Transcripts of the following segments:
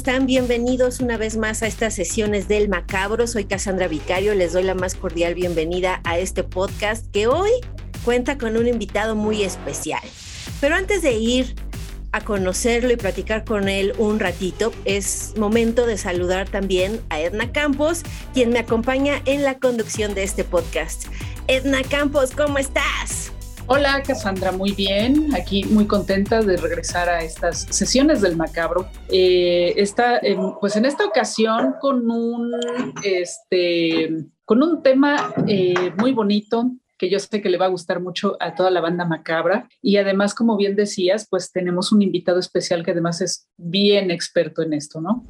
Están? Bienvenidos una vez más a estas sesiones del Macabro. Soy Cassandra Vicario, les doy la más cordial bienvenida a este podcast que hoy cuenta con un invitado muy especial. Pero antes de ir a conocerlo y platicar con él un ratito, es momento de saludar también a Edna Campos, quien me acompaña en la conducción de este podcast. Edna Campos, ¿cómo estás? Hola Cassandra, muy bien. Aquí muy contenta de regresar a estas sesiones del macabro. Eh, pues en esta ocasión con un, este, con un tema eh, muy bonito que yo sé que le va a gustar mucho a toda la banda macabra. Y además, como bien decías, pues tenemos un invitado especial que además es bien experto en esto, ¿no?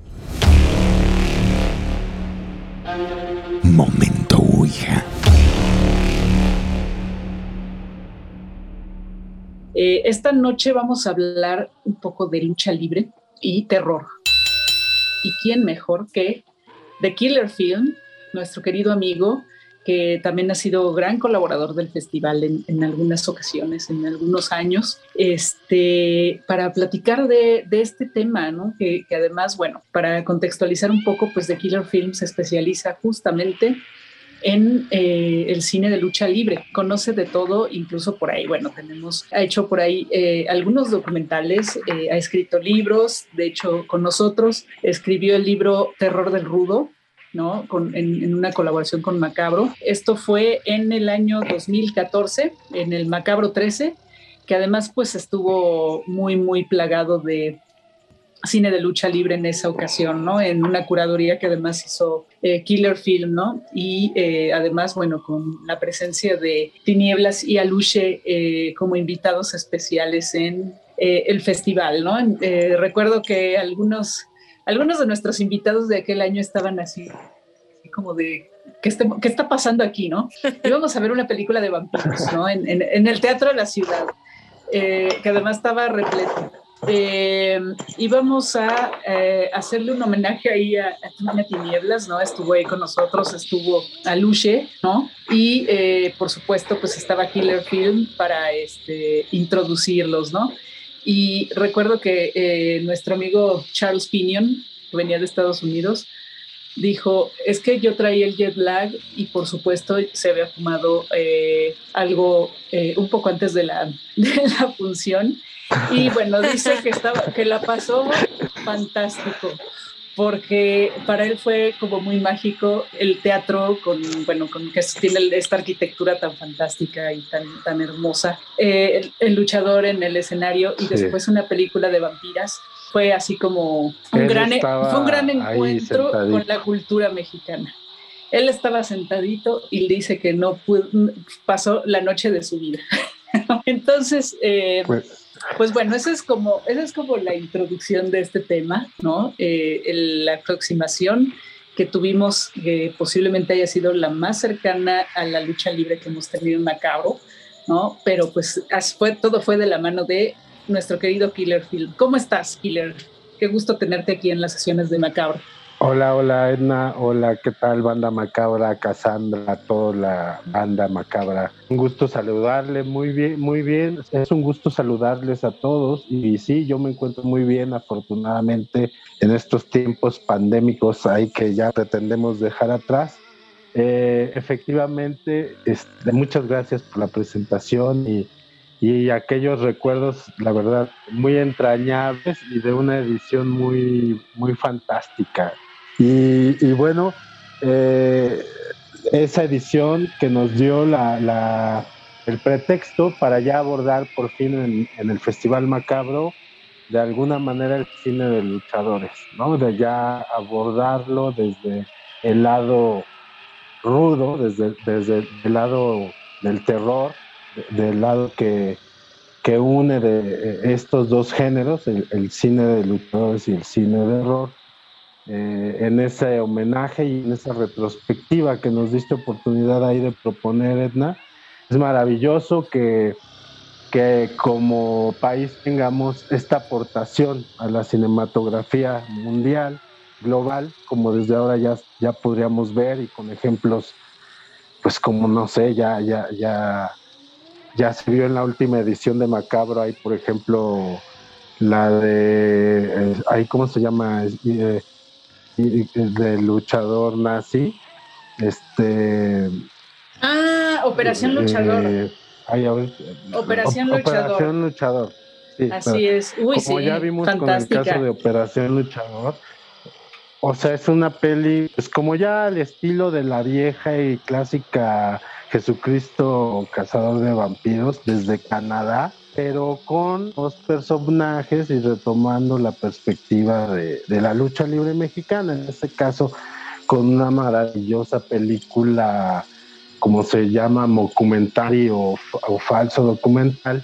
Eh, esta noche vamos a hablar un poco de lucha libre y terror. ¿Y quién mejor que The Killer Film, nuestro querido amigo, que también ha sido gran colaborador del festival en, algunas ocasiones, en algunos años, este, para platicar de, este tema, ¿no? Que, que, además, bueno, para contextualizar un poco, pues The Killer Film se especializa justamente en eh, el cine de lucha libre. Conoce de todo, incluso por ahí, bueno, tenemos, ha hecho por ahí eh, algunos documentales, eh, ha escrito libros, de hecho, con nosotros escribió el libro Terror del Rudo, ¿no? Con, en, en, una colaboración con Macabro. Esto fue en el año 2014, en el Macabro 13, que además pues estuvo muy, muy plagado de cine de lucha libre en esa ocasión, ¿no? En una curaduría que además hizo eh, Killer Film, ¿no? Y eh, además, bueno, con la presencia de Tinieblas y Aluche eh, como invitados especiales en el festival, ¿no? recuerdo que algunos, algunos de nuestros invitados de aquel año estaban así, como de, ¿qué está, ¿qué está pasando aquí, no? Íbamos a ver una película de vampiros, ¿no? En, en el Teatro de la Ciudad, que además estaba repleto eh, íbamos a eh, hacerle un homenaje ahí a, a Tinieblas, ¿no? Estuvo ahí con nosotros, estuvo Aluche, ¿no? Y eh, por supuesto, pues estaba Killer Film para este, introducirlos, ¿no? Y recuerdo que eh, nuestro amigo Charles Pinion, que venía de Estados Unidos, dijo, es que yo traía el jet lag y por supuesto se había fumado algo un poco antes de la, de la función y bueno, dice que, estaba, que la pasó fantástico, porque para él fue como muy mágico el teatro con, bueno, con que tiene esta arquitectura tan fantástica y tan, tan hermosa, eh, el, luchador en el escenario y después una película de vampiras. Fue así como un, gran, e, fue un gran encuentro con la cultura mexicana. Él estaba sentadito y dice que no pasó la noche de su vida. Entonces, eh, pues, pues bueno, esa es como, esa es como la introducción de este tema, ¿no? Eh, la aproximación que tuvimos, que posiblemente haya sido la más cercana a la lucha libre que hemos tenido en Macabro, ¿no? Pero pues fue, todo fue de la mano de nuestro querido Killer Film. ¿Cómo estás, Killer? Qué gusto tenerte aquí en las sesiones de Macabro. Hola, hola Edna, hola, ¿qué tal banda macabra, Cassandra, toda la banda macabra? Un gusto saludarle, muy bien, muy bien, es un gusto saludarles a todos y sí, yo me encuentro muy bien afortunadamente en estos tiempos pandémicos ahí que ya pretendemos dejar atrás. Eh, efectivamente, este, muchas gracias por la presentación y, y aquellos recuerdos, la verdad, muy entrañables y de una edición muy, muy fantástica. Y, bueno, eh, esa edición que nos dio la, el pretexto para ya abordar por fin en, el Festival Macabro de alguna manera el cine de luchadores, ¿no? De ya abordarlo desde el lado rudo, desde, desde el lado del terror, del lado que, que une de eh, estos dos géneros, el, cine de luchadores y el cine de horror, eh, en ese homenaje y en esa retrospectiva que nos diste oportunidad ahí de proponer, Edna. Es maravilloso que, que como país tengamos esta aportación a la cinematografía mundial, global, como desde ahora ya, ya podríamos ver y con ejemplos, pues como no sé, ya, ya, ya ya se vio en la última edición de Macabro, hay por ejemplo la de, eh, ¿cómo se llama? Eh, de luchador nazi. Este. Ah, Operación Luchador. Eh, Operación Luchador. Operación Luchador. Así es. Uy, como ya vimos con el caso de Operación Luchador, o sea, es una peli, pues como ya al estilo de la vieja y clásica Jesucristo Cazador de Vampiros desde Canadá, pero con los personajes y retomando la perspectiva de, la lucha libre mexicana, en este caso con una maravillosa película, como se llama, documentario o, falso documental,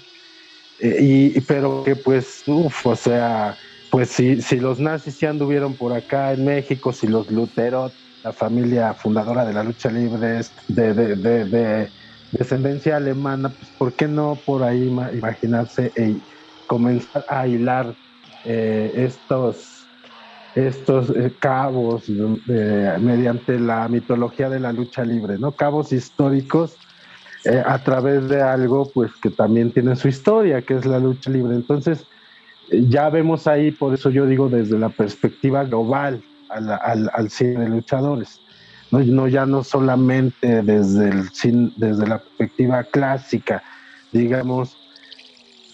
eh, y, pero que pues, uff, o sea, pues si, si los nazis ya anduvieron por acá en México, si los luteros la familia fundadora de la lucha libre es de, de, descendencia alemana, pues ¿por qué no por ahí imaginarse y comenzar a hilar eh, estos, estos eh, cabos eh, mediante la mitología de la lucha libre, ¿no? Cabos históricos a través de algo pues que también tiene su historia, que es la lucha libre. Entonces, ya vemos ahí, por eso yo digo desde la perspectiva global, al, al, cine de luchadores. ¿No? no ya no solamente desde, el desde la perspectiva clásica, digamos,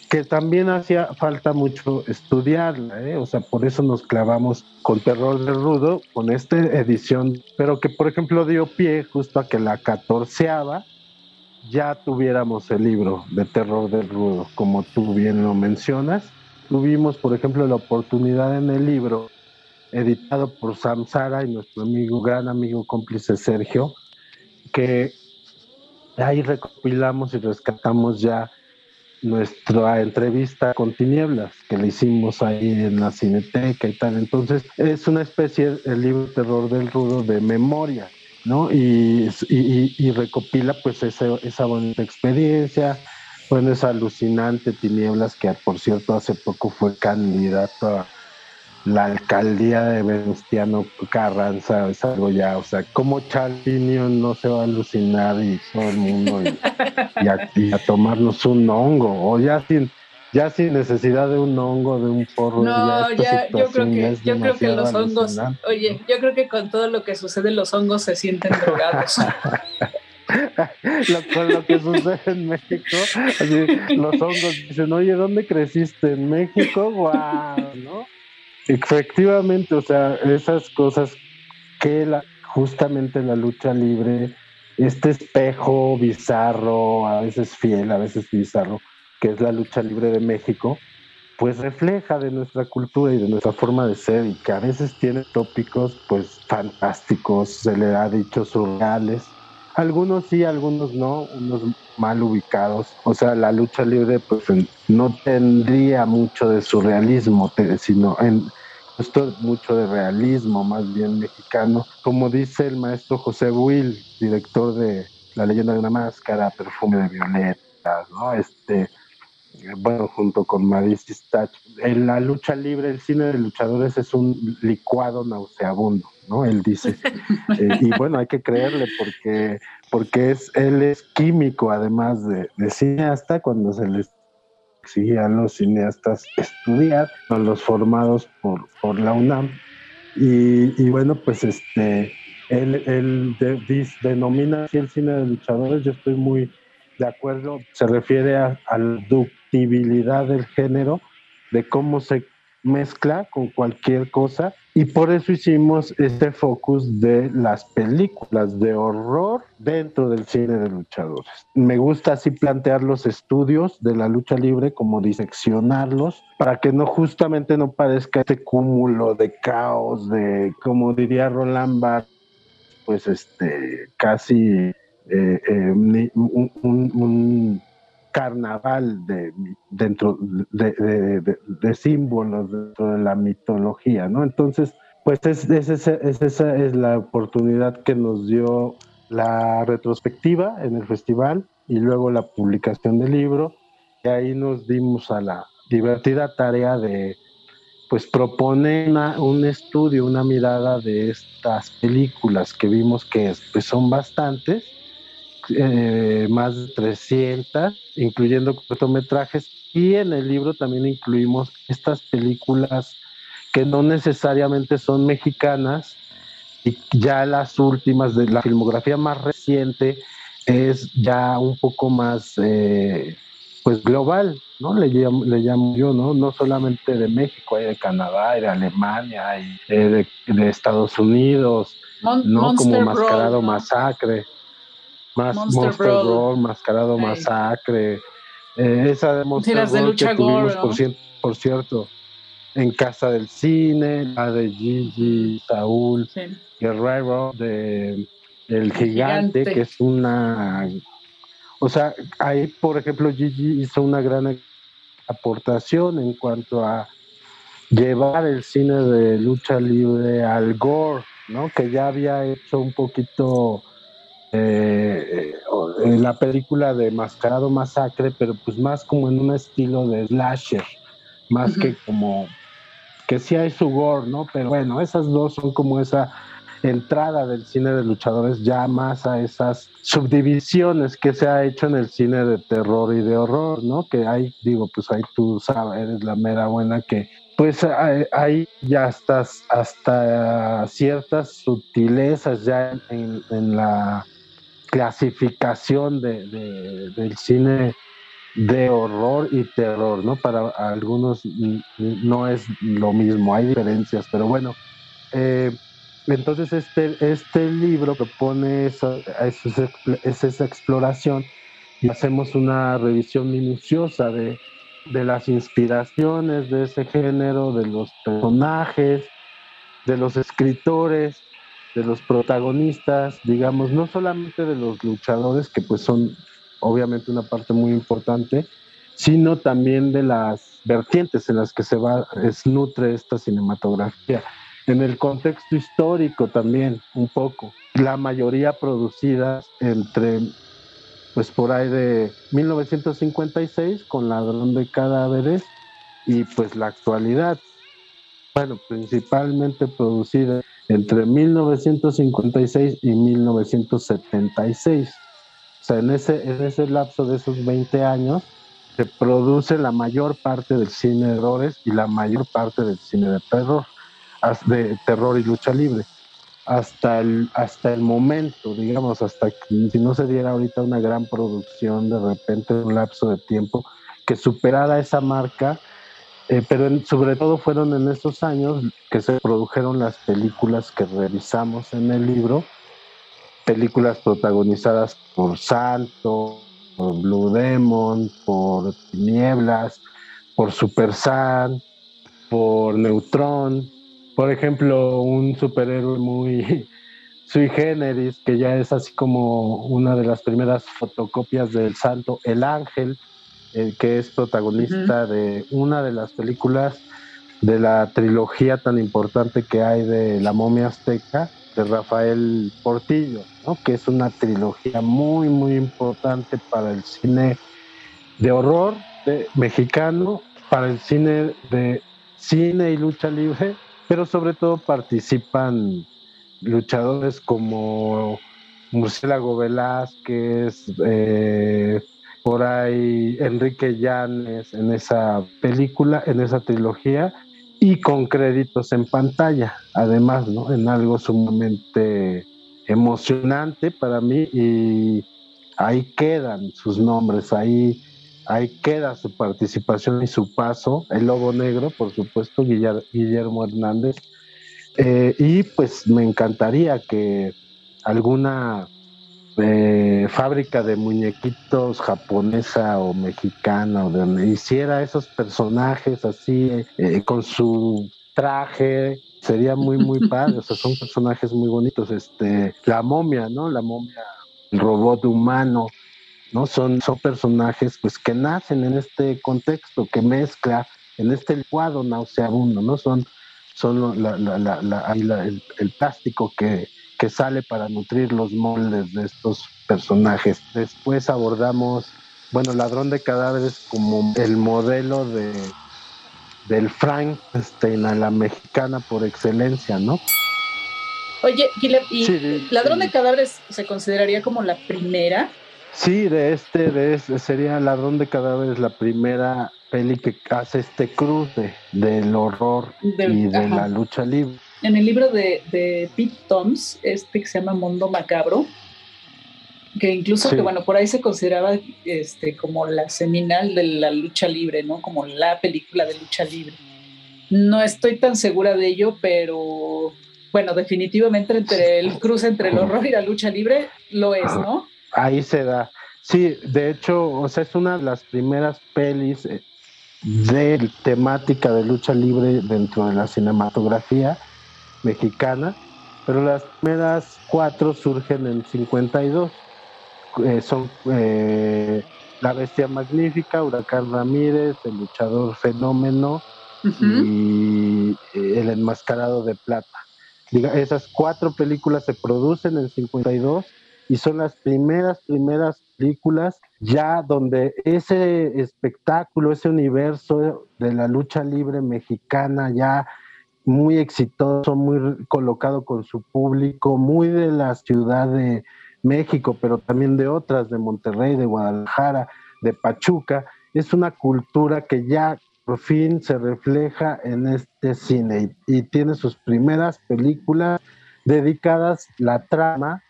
que también hacía falta mucho estudiarla, ¿eh? o sea, por eso nos clavamos con Terror de Rudo, con esta edición, pero que por ejemplo dio pie justo a que la catorceava ya tuviéramos el libro de Terror del Rudo, como tú bien lo mencionas. Tuvimos, por ejemplo, la oportunidad en el libro editado por Samsara y nuestro amigo, gran amigo cómplice Sergio, que ahí recopilamos y rescatamos ya nuestra entrevista con Tinieblas, que le hicimos ahí en la Cineteca y tal. Entonces, es una especie, el libro Terror del Rudo, de memoria, ¿no? Y, recopila pues esa bonita experiencia, bueno, esa alucinante Tinieblas, que por cierto hace poco fue candidato a la alcaldía de Venustiano Carranza es algo ya, o sea, como Chalpinio no se va a alucinar y todo el mundo y, a, tomarnos un hongo, o ya sin, ya sin necesidad de un hongo, de un porro. No, ya, yo creo que, yo creo que los hongos, oye, yo creo que con todo lo que sucede los hongos se sienten drogados. con lo que sucede en México, los hongos dicen, oye, ¿dónde creciste? ¿En México? ¡Guau! ¿no? Efectivamente, o sea, esas cosas que la, justamente la lucha libre, este espejo bizarro, a veces fiel, a veces bizarro, que es la lucha libre de México, pues refleja de nuestra cultura y de nuestra forma de ser y que a veces tiene tópicos pues fantásticos, se le ha dicho surreales, algunos sí, algunos no, unos mal ubicados. O sea, la lucha libre pues no tendría mucho de surrealismo, sino en esto mucho de realismo, más bien mexicano. Como dice el maestro José Will, director de La leyenda de una máscara, Perfume de violetas, ¿no? Este, bueno, junto con Maris Stach. En la lucha libre, el cine de luchadores es un licuado nauseabundo. ¿no? Él dice. Eh, y bueno, hay que creerle porque, porque es, él es químico, además de, cineasta, cuando se les exigía a los cineastas estudiar, a los formados por, por la UNAM. Y, bueno, pues este, él, él denomina así el cine de luchadores, yo estoy muy de acuerdo, se refiere a, a la ductibilidad del género, de cómo se mezcla con cualquier cosa y por eso hicimos este focus de las películas de horror dentro del cine de luchadores. Me gusta así plantear los estudios de la lucha libre, como diseccionarlos, para que no justamente no parezca este cúmulo de caos, de, como diría Roland Barthes, pues este casi eh, eh, un, carnaval de, dentro de, símbolos dentro de la mitología, ¿no? Entonces, pues es, esa es la oportunidad que nos dio la retrospectiva en el festival y luego la publicación del libro. Y ahí nos dimos a la divertida tarea de pues propone un estudio, una mirada de estas películas que vimos que pues, son bastantes, eh, más de 300, incluyendo cortometrajes, y en el libro también incluimos estas películas que no necesariamente son mexicanas, y ya las últimas de la filmografía más reciente es ya un poco más eh, pues global, ¿no? Le llamo, le llamo yo, ¿no? No solamente de México, hay de Canadá, hay de Alemania, hay de, Estados Unidos, ¿no? Como Mascarado Masacre, más Monster, Monster Mascarado Masacre, eh, esa de Monster de lucha gore, por, por, cierto, en Casa del Cine, la de Gigi, Saúl, Guerrero, de El gigante, que es una o sea, ahí, por ejemplo, Gigi hizo una gran aportación en cuanto a llevar el cine de lucha libre al gore, ¿no? Que ya había hecho un poquito eh, en la película de Mascarado Masacre, pero pues más como en un estilo de slasher, más que como que sí hay su gore, ¿no? Pero bueno, esas dos son como esa entrada del cine de luchadores ya más a esas subdivisiones que se ha hecho en el cine de terror y de horror, ¿no? Que hay, digo, pues ahí tú sabes, eres la mera buena que pues hay ya estás hasta ciertas sutilezas ya en, la clasificación de, del cine de horror y terror, ¿no? Para algunos no es lo mismo, hay diferencias, pero bueno, eh, entonces este, este libro propone esa, esa exploración y hacemos una revisión minuciosa de, las inspiraciones de ese género, de los personajes, de los escritores, de los protagonistas, digamos, no solamente de los luchadores, que pues son obviamente una parte muy importante, sino también de las vertientes en las que se va, es, nutre esta cinematografía en el contexto histórico también, un poco. La mayoría producidas entre, pues por ahí de 1956 con Ladrón de Cadáveres y pues la actualidad. Bueno, principalmente producida entre 1956 y 1976. O sea, en ese, en ese lapso de esos 20 años se produce la mayor parte del cine de errores y la mayor parte del cine de terror de terror y lucha libre. Hasta el, hasta el momento, digamos, hasta que si no se diera ahorita una gran producción de repente en un lapso de tiempo que superara esa marca, eh, pero sobre todo fueron en esos años que se produjeron las películas que revisamos en el libro, películas protagonizadas por Santo, por Blue Demon, por Tinieblas, por Super San, por Neutron, por ejemplo, un superhéroe muy sui generis, que ya es así como una de las primeras fotocopias del santo, El Ángel, eh, que es protagonista de una de las películas de la trilogía tan importante que hay de La momia azteca, de Rafael Portillo, que es una trilogía muy, muy importante para el cine de horror mexicano, para el cine de cine y lucha libre pero sobre todo participan luchadores como Murciélago Velázquez, eh, por ahí Enrique Llanes en esa película, en esa trilogía, y con créditos en pantalla, además, ¿no? En algo sumamente emocionante para mí y ahí quedan sus nombres, ahí ahí queda su participación y su paso, el Lobo Negro, por supuesto, Guillermo Hernández. Eh, y pues me encantaría que alguna eh, fábrica de muñequitos japonesa o mexicana o donde hiciera esos personajes así eh, con su traje sería muy, muy padre. O sea, son personajes muy bonitos. Este, la momia, ¿no? La momia, el robot humano, ¿no? Son, son personajes pues que nacen en este contexto, que mezcla en este licuado nauseabundo, ¿no? Son, son la, la, la, el, el, plástico que, que sale para nutrir los moldes de estos personajes. Después abordamos, bueno, Ladrón de Cadáveres como el modelo de del Frankenstein a la mexicana por excelencia, ¿no? Oye, ¿y Ladrón de Cadáveres se consideraría como la primera? Sí, de este, de este sería Ladrón de Cadáveres la primera peli que hace este cruce del horror y de la lucha libre. En el libro de, de Pete Toms, este que se llama Mundo Macabro, que incluso que bueno, por ahí se consideraba este como la seminal de la lucha libre, ¿no? Como la película de lucha libre. No estoy tan segura de ello, pero bueno, definitivamente entre el cruce entre el horror y la lucha libre lo es, ¿no? Ahí se da. Sí, de hecho, o sea, es una de las primeras pelis eh, de temática de lucha libre dentro de la cinematografía mexicana, pero las primeras cuatro surgen en 52 eh, son eh, La Bestia Magnífica, Huracán Ramírez, El Luchador Fenómeno y eh, El Enmascarado de Plata. Diga, esas cuatro películas se producen en 52 y son las primeras, primeras películas ya donde ese espectáculo, ese universo de la lucha libre mexicana ya muy exitoso, muy colocado con su público, muy de la ciudad de, México, pero también de otras, de Monterrey, de Guadalajara, de Pachuca. Es una cultura que ya por fin se refleja en este cine y, tiene sus primeras películas dedicadas la trama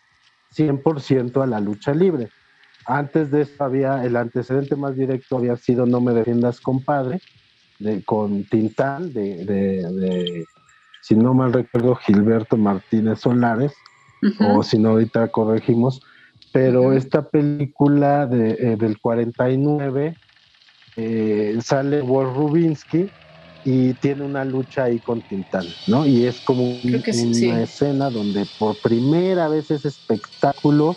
100% a la lucha libre. Antes de esto había el antecedente más directo había sido No me defiendas compadre de, con Tintán de, de, si no mal recuerdo Gilberto Martínez Solares o si no ahorita corregimos, pero esta película de, eh, del 49 eh, sale Walt Rubinsky y tiene una lucha ahí con Tintán, ¿no? Y es como una escena donde por primera vez ese espectáculo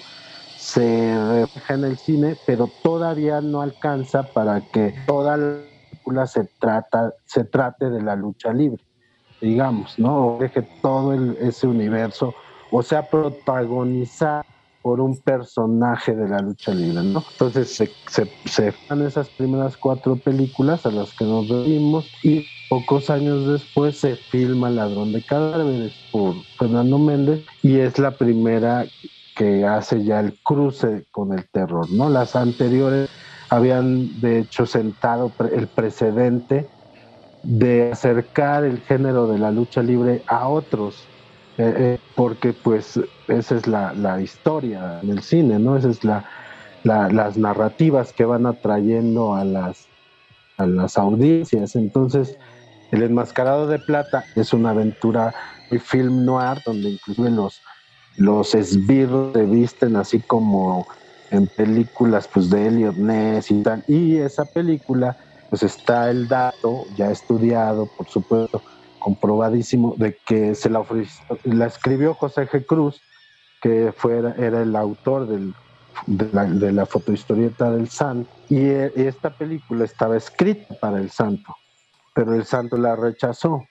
se refleja en el cine, pero todavía no alcanza para que toda la se, trata, se trate de la lucha libre, digamos, ¿no? O deje todo ese universo o sea protagonizar por un personaje de la lucha libre, ¿no? Entonces se, se, se dan esas primeras cuatro películas a las que nos reímos y pocos años después se filma Ladrón de Cadáveres por Fernando Méndez y es la primera que hace ya el cruce con el terror, ¿no? Las anteriores habían de hecho sentado el precedente de acercar el género de la lucha libre a otros eh, eh, porque pues esa es la, la, historia del cine, ¿no? Esas es la, las narrativas que van atrayendo a las, a las audiencias. Entonces, El Enmascarado de Plata es una aventura muy film noir, donde inclusive los, los esbirros se visten así como en películas pues de Elliot Ness y tal. Y esa película, pues está el dato ya estudiado, por supuesto, comprobadísimo de que se la ofreció, la escribió José G. Cruz, que fue, era el autor del, de, la, de la fotohistorieta del Santo, y, esta película estaba escrita para el Santo, pero el Santo la rechazó.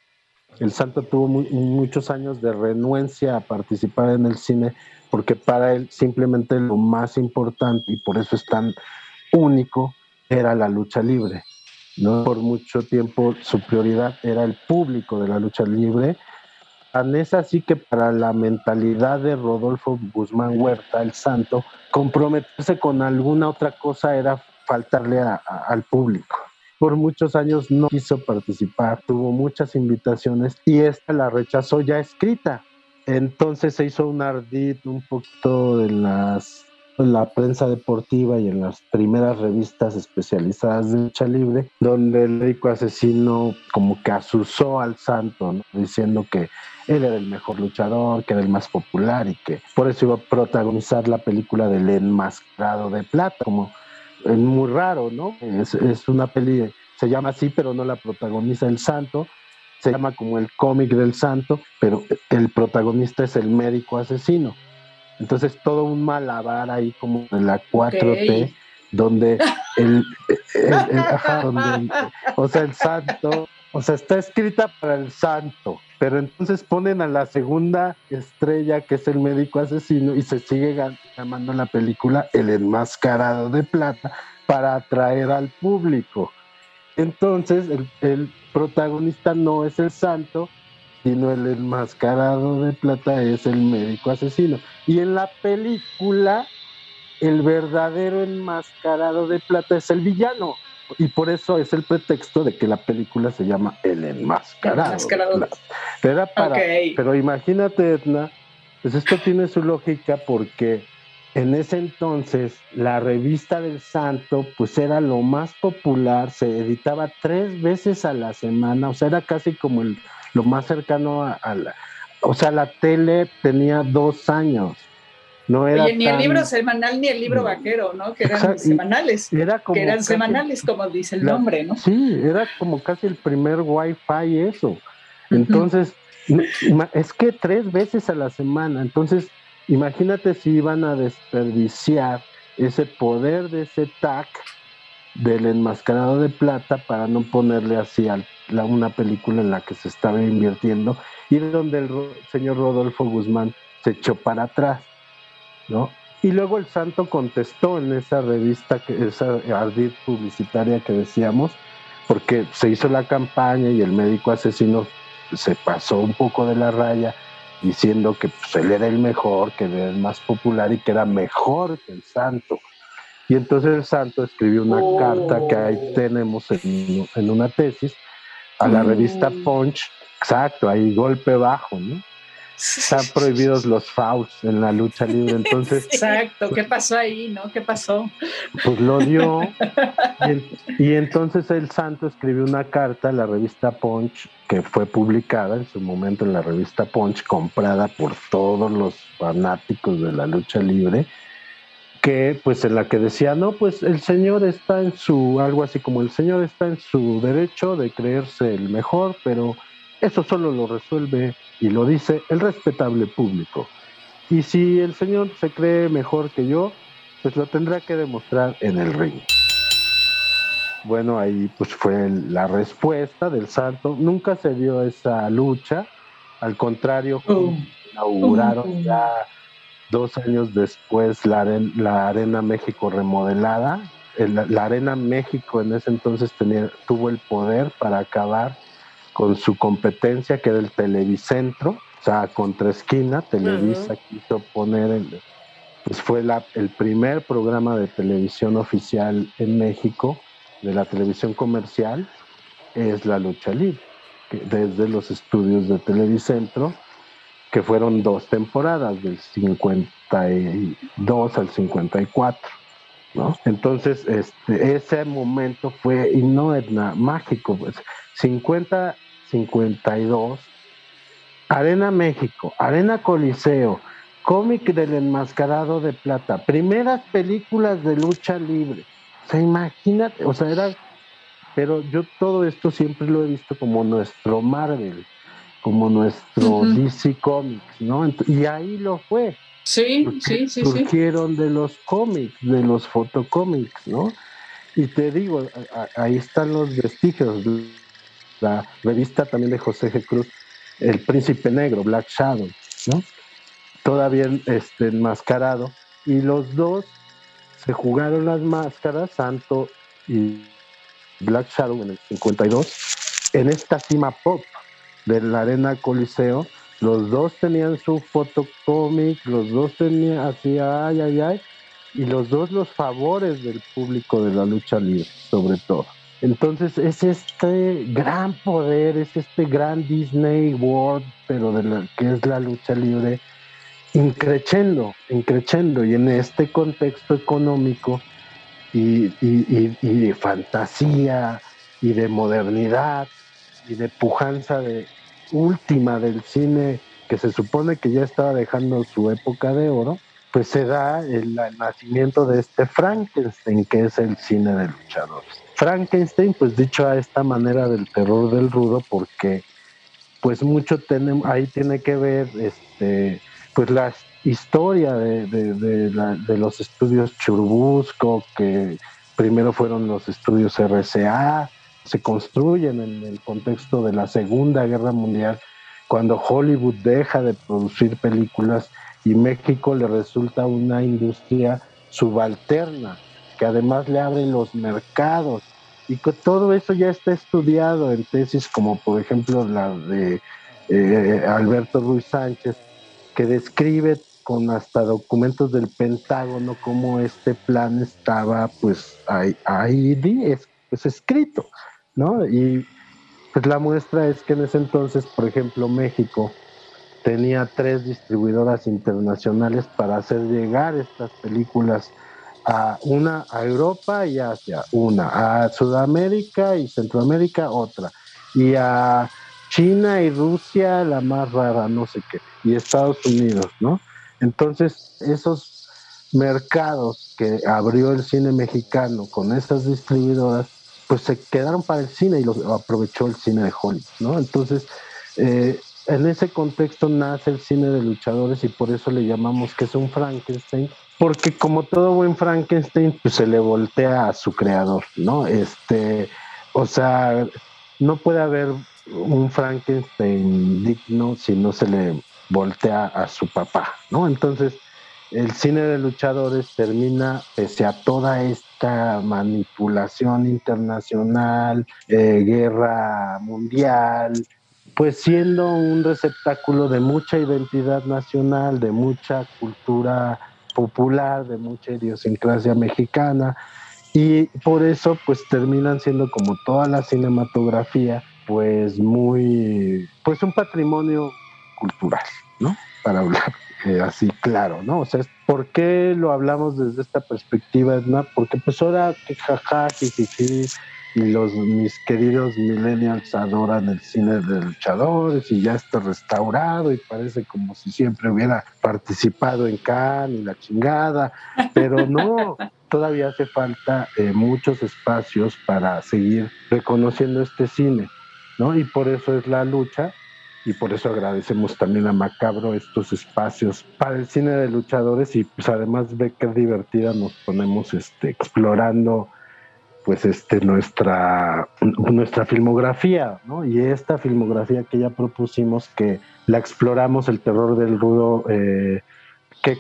El Santo tuvo muchos años de renuencia a participar en el cine porque para él simplemente lo más importante y por eso es tan único era la lucha libre. ¿no? Por mucho tiempo su prioridad era el público de la lucha libre. Tan es así que para la mentalidad de Rodolfo Guzmán Huerta, el santo, comprometerse con alguna otra cosa era faltarle al público. Por muchos años no quiso participar, tuvo muchas invitaciones y esta la rechazó ya escrita. Entonces se hizo un ardid un poquito en en la prensa deportiva y en las primeras revistas especializadas de lucha libre, donde el médico asesino como que asusó al santo, diciendo que él era el mejor luchador, que era el más popular y que por eso iba a protagonizar la película del enmascarado de plata, como es muy raro, ¿no? Es, es una peli, se llama así, pero no la protagoniza el santo, se llama como el cómic del santo, pero el protagonista es el médico asesino. Entonces todo un malabar ahí como en la 4T, donde el, o sea, el santo, o sea, está escrita para el santo, pero entonces ponen a la segunda estrella que es el médico asesino y se sigue llamando la película El enmascarado de plata para atraer al público. Entonces el, protagonista no es el santo, sino el enmascarado de plata es el médico asesino. Y en la película, el verdadero enmascarado de plata es el villano. Y por eso es el pretexto de que la película se llama El Enmascarado. Pero, pero imagínate, Edna, pues esto tiene su lógica porque en ese entonces la revista del Santo pues era lo más popular, se editaba tres veces a la semana, o sea, era casi como el, lo más cercano a, la... O sea, la tele tenía dos años. No era ni el libro semanal ni el libro vaquero, ¿no? Que eran semanales. Era como que eran semanales, como dice el nombre, ¿no? Sí, era como casi el primer wifi eso. Entonces, es que tres veces a la semana. Entonces, imagínate si iban a desperdiciar ese poder de ese TAC del enmascarado de plata para no ponerle así a una película en la que se estaba invirtiendo y donde el señor Rodolfo Guzmán se echó para atrás. ¿no? Y luego el santo contestó en esa revista, que, esa ardid publicitaria que decíamos, porque se hizo la campaña y el médico asesino se pasó un poco de la raya diciendo que pues, él era el mejor, que era el más popular y que era mejor que el santo. Y entonces el santo escribió una oh. carta que ahí tenemos en, en, una tesis a la revista mm. Punch, exacto, ahí golpe bajo, ¿no? Están prohibidos los fouls en la lucha libre. Entonces, exacto, ¿qué pasó ahí? ¿No? ¿Qué pasó? Pues lo dio. Y, entonces el santo escribió una carta a la revista Punch, que fue publicada en su momento en la revista Punch, comprada por todos los fanáticos de la lucha libre, que pues en la que decía, no, pues el señor está en su, algo así como el señor está en su derecho de creerse el mejor, pero eso solo lo resuelve y lo dice el respetable público. Y si el señor se cree mejor que yo, pues lo tendrá que demostrar en el ring. Bueno, ahí pues fue la respuesta del santo. Nunca se dio esa lucha. Al contrario, oh. inauguraron ya dos años después la, la Arena México remodelada. la Arena México en ese entonces tenía, tuvo el poder para acabar con su competencia que era el Televicentro, o sea, contra esquina, Televisa quiso poner, el, pues fue la, el primer programa de televisión oficial en México, de la televisión comercial, es la lucha libre, desde los estudios de Televicentro, que fueron dos temporadas, del 52 al 54. ¿No? Entonces, este, ese momento fue, y no es nada mágico, pues 50 52, Arena México, Arena Coliseo, cómic del enmascarado de plata, primeras películas de lucha libre. O sea, imagínate, o sea, era, pero yo todo esto siempre lo he visto como nuestro Marvel, como nuestro DC Comics, ¿no? Y ahí lo fue. Sí, sí, sí. Surgieron de los cómics, de los fotocómics, ¿no? Y te digo, ahí están los vestigios la revista también de José G. Cruz, El Príncipe Negro, Black Shadow, ¿no? Todavía este, enmascarado. Y los dos se jugaron las máscaras, Santo y Black Shadow en el 52, en esta cima pop de la Arena Coliseo. Los dos tenían su fotocómic, los dos tenían así, ay, ay, ay, y los dos los favores del público de la lucha libre, sobre todo. Entonces es este gran poder, es este gran Disney World, pero de lo que es la lucha libre, increchendo, increchendo, y en este contexto económico y, de fantasía y de modernidad y de pujanza de última del cine que se supone que ya estaba dejando su época de oro, pues se da el nacimiento de este Frankenstein, que es el cine de luchadores. Frankenstein, pues dicho a esta manera del terror del rudo, porque pues mucho ahí tiene que ver este, pues la historia de, de, los estudios Churubusco, que primero fueron los estudios RCA, se construyen en el contexto de la Segunda Guerra Mundial, cuando Hollywood deja de producir películas y México le resulta una industria subalterna, que además le abre los mercados. Y que todo eso ya está estudiado en tesis como por ejemplo la de eh, Alberto Ruiz Sánchez, que describe con hasta documentos del Pentágono cómo este plan estaba pues ahí, ahí es, pues, escrito, ¿no? Y pues la muestra es que en ese entonces, por ejemplo, México tenía tres distribuidoras internacionales para hacer llegar estas películas a una a Europa y Asia, una, a Sudamérica y Centroamérica otra, y a China y Rusia la más rara, no sé qué, y Estados Unidos, ¿no? Entonces, esos mercados que abrió el cine mexicano con esas distribuidoras, pues se quedaron para el cine y lo aprovechó el cine de Hollywood, ¿no? Entonces, eh, en ese contexto nace el cine de luchadores y por eso le llamamos que es un Frankenstein, porque como todo buen Frankenstein, pues se le voltea a su creador, ¿no? Este, o sea, no puede haber un Frankenstein digno si no se le voltea a su papá, ¿no? Entonces, el cine de luchadores termina, pese a toda esta manipulación internacional, eh, guerra mundial, pues siendo un receptáculo de mucha identidad nacional, de mucha cultura popular, de mucha idiosincrasia mexicana, y por eso pues terminan siendo como toda la cinematografía, pues muy, pues un patrimonio cultural, ¿no? Para hablar eh, así claro, ¿no? O sea, ¿por qué lo hablamos desde esta perspectiva, Edna? Porque pues ahora que jaja, jiji, y los mis queridos millennials adoran el cine de luchadores y ya está restaurado y parece como si siempre hubiera participado en Cannes y la chingada, pero no, todavía hace falta eh, muchos espacios para seguir reconociendo este cine, ¿no? Y por eso es la lucha y por eso agradecemos también a Macabro estos espacios para el cine de luchadores y pues además ve que divertida nos ponemos este explorando pues este nuestra nuestra filmografía ¿no? y esta filmografía que ya propusimos que la exploramos el terror del rudo eh,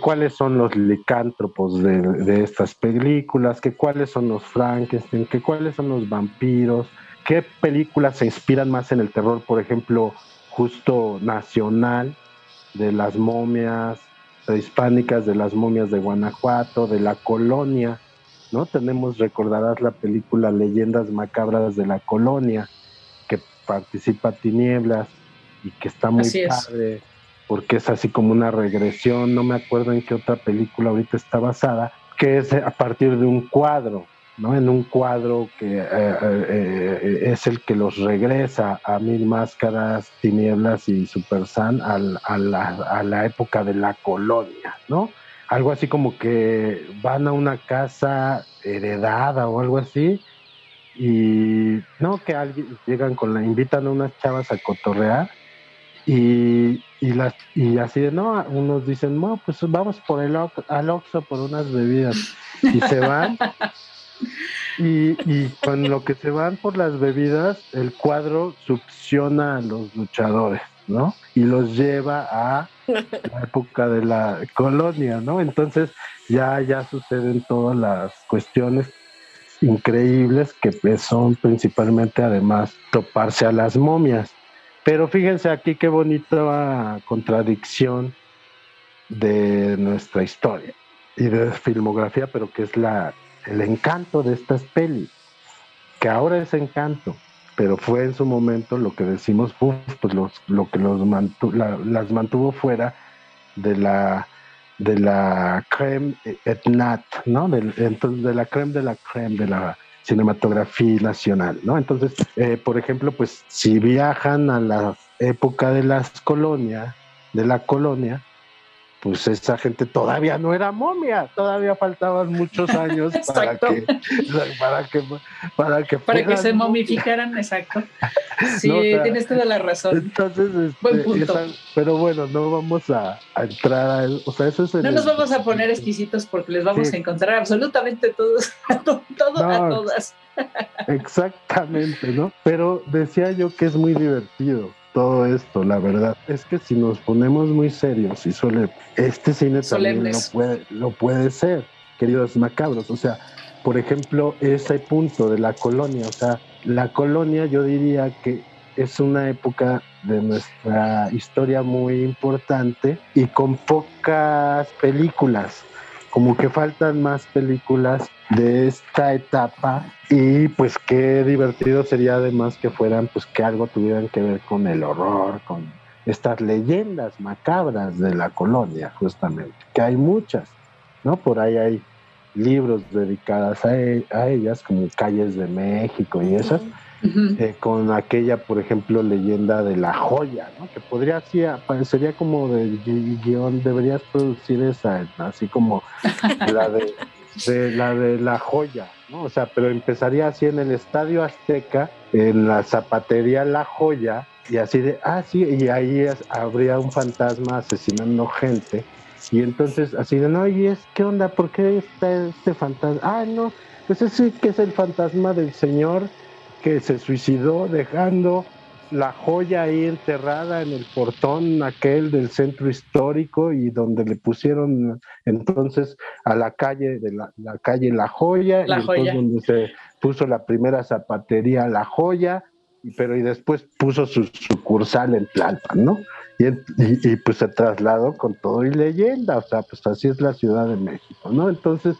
cuáles son los licántropos de, de, estas películas que cuáles son los Frankenstein que cuáles son los vampiros qué películas se inspiran más en el terror por ejemplo justo nacional de las momias prehispánicas, de las momias de Guanajuato, de la colonia, ¿no? Tenemos, recordarás la película Leyendas Macabras de la Colonia, que participa Tinieblas y que está muy padre, porque es así como una regresión, no me acuerdo en qué otra película ahorita está basada, que es a partir de un cuadro, ¿no? En un cuadro que eh, eh, eh, es el que los regresa a Mil Máscaras, Tinieblas y Super San a, la, época de la colonia, ¿no? Algo así como que van a una casa heredada o algo así y no que alguien llegan con la invitan a unas chavas a cotorrear y, las y así de no unos dicen no pues vamos por el al Oxxo por unas bebidas y se van. Y, y con lo que se van por las bebidas, el cuadro succiona a los luchadores, ¿no? Y los lleva a la época de la colonia, ¿no? Entonces ya, ya suceden todas las cuestiones increíbles que pues, son principalmente además toparse a las momias. Pero fíjense aquí qué bonita contradicción de nuestra historia y de filmografía, pero que es la el encanto de estas pelis, que ahora es encanto, pero fue en su momento lo que decimos, pues lo que los las mantuvo fuera de la de la creme et nat, ¿no? entonces, de la creme de la creme de la cinematografía nacional, ¿no? Entonces, eh, por ejemplo, pues si viajan a la época de las colonias, de la colonia, pues esa gente todavía no era momia, todavía faltaban muchos años para que, para que, para que, para que se momificaran, exacto. Sí, tienes toda la razón. Entonces, este, Buen punto. pero bueno, no vamos a, entrar a, o sea, eso es No nos vamos a poner exquisitos porque les vamos a encontrar absolutamente todos, todo, a todas. Exactamente, ¿no? Pero decía yo que es muy divertido todo esto, la verdad. Es que si nos ponemos muy serios y suele, este cine también lo puede, lo puede ser, queridos macabros. O sea, por ejemplo, ese punto de la colonia, o sea, la colonia yo diría que es una época de nuestra historia muy importante y con pocas películas como que faltan más películas de esta etapa y pues qué divertido sería además que fueran pues que algo tuvieran que ver con el horror, con estas leyendas macabras de la colonia justamente, que hay muchas, ¿no? Por ahí hay libros dedicadas a, e, ellas como Calles de México y esas. Eh, con aquella, por ejemplo, leyenda de la joya, ¿no? que podría así, parecería como de guion, deberías producir esa, así como la de, la de la joya, ¿no? O sea, pero empezaría así en el Estadio Azteca, en la zapatería La Joya, y así de, ah, sí, y ahí habría un fantasma asesinando gente. Y entonces así de, no, y es, ¿qué onda? ¿Por qué está este fantasma? Ah, no, pues ese que es el fantasma del señor que se suicidó dejando la joya ahí enterrada en el portón aquel del centro histórico y donde le pusieron entonces a la calle de la, calle La Joya, y entonces donde se puso la primera zapatería La Joya, pero y después puso su sucursal en Tlalpan, ¿no? Y, y, pues se trasladó con todo y leyenda, o sea, pues así es la Ciudad de México, ¿no? Entonces,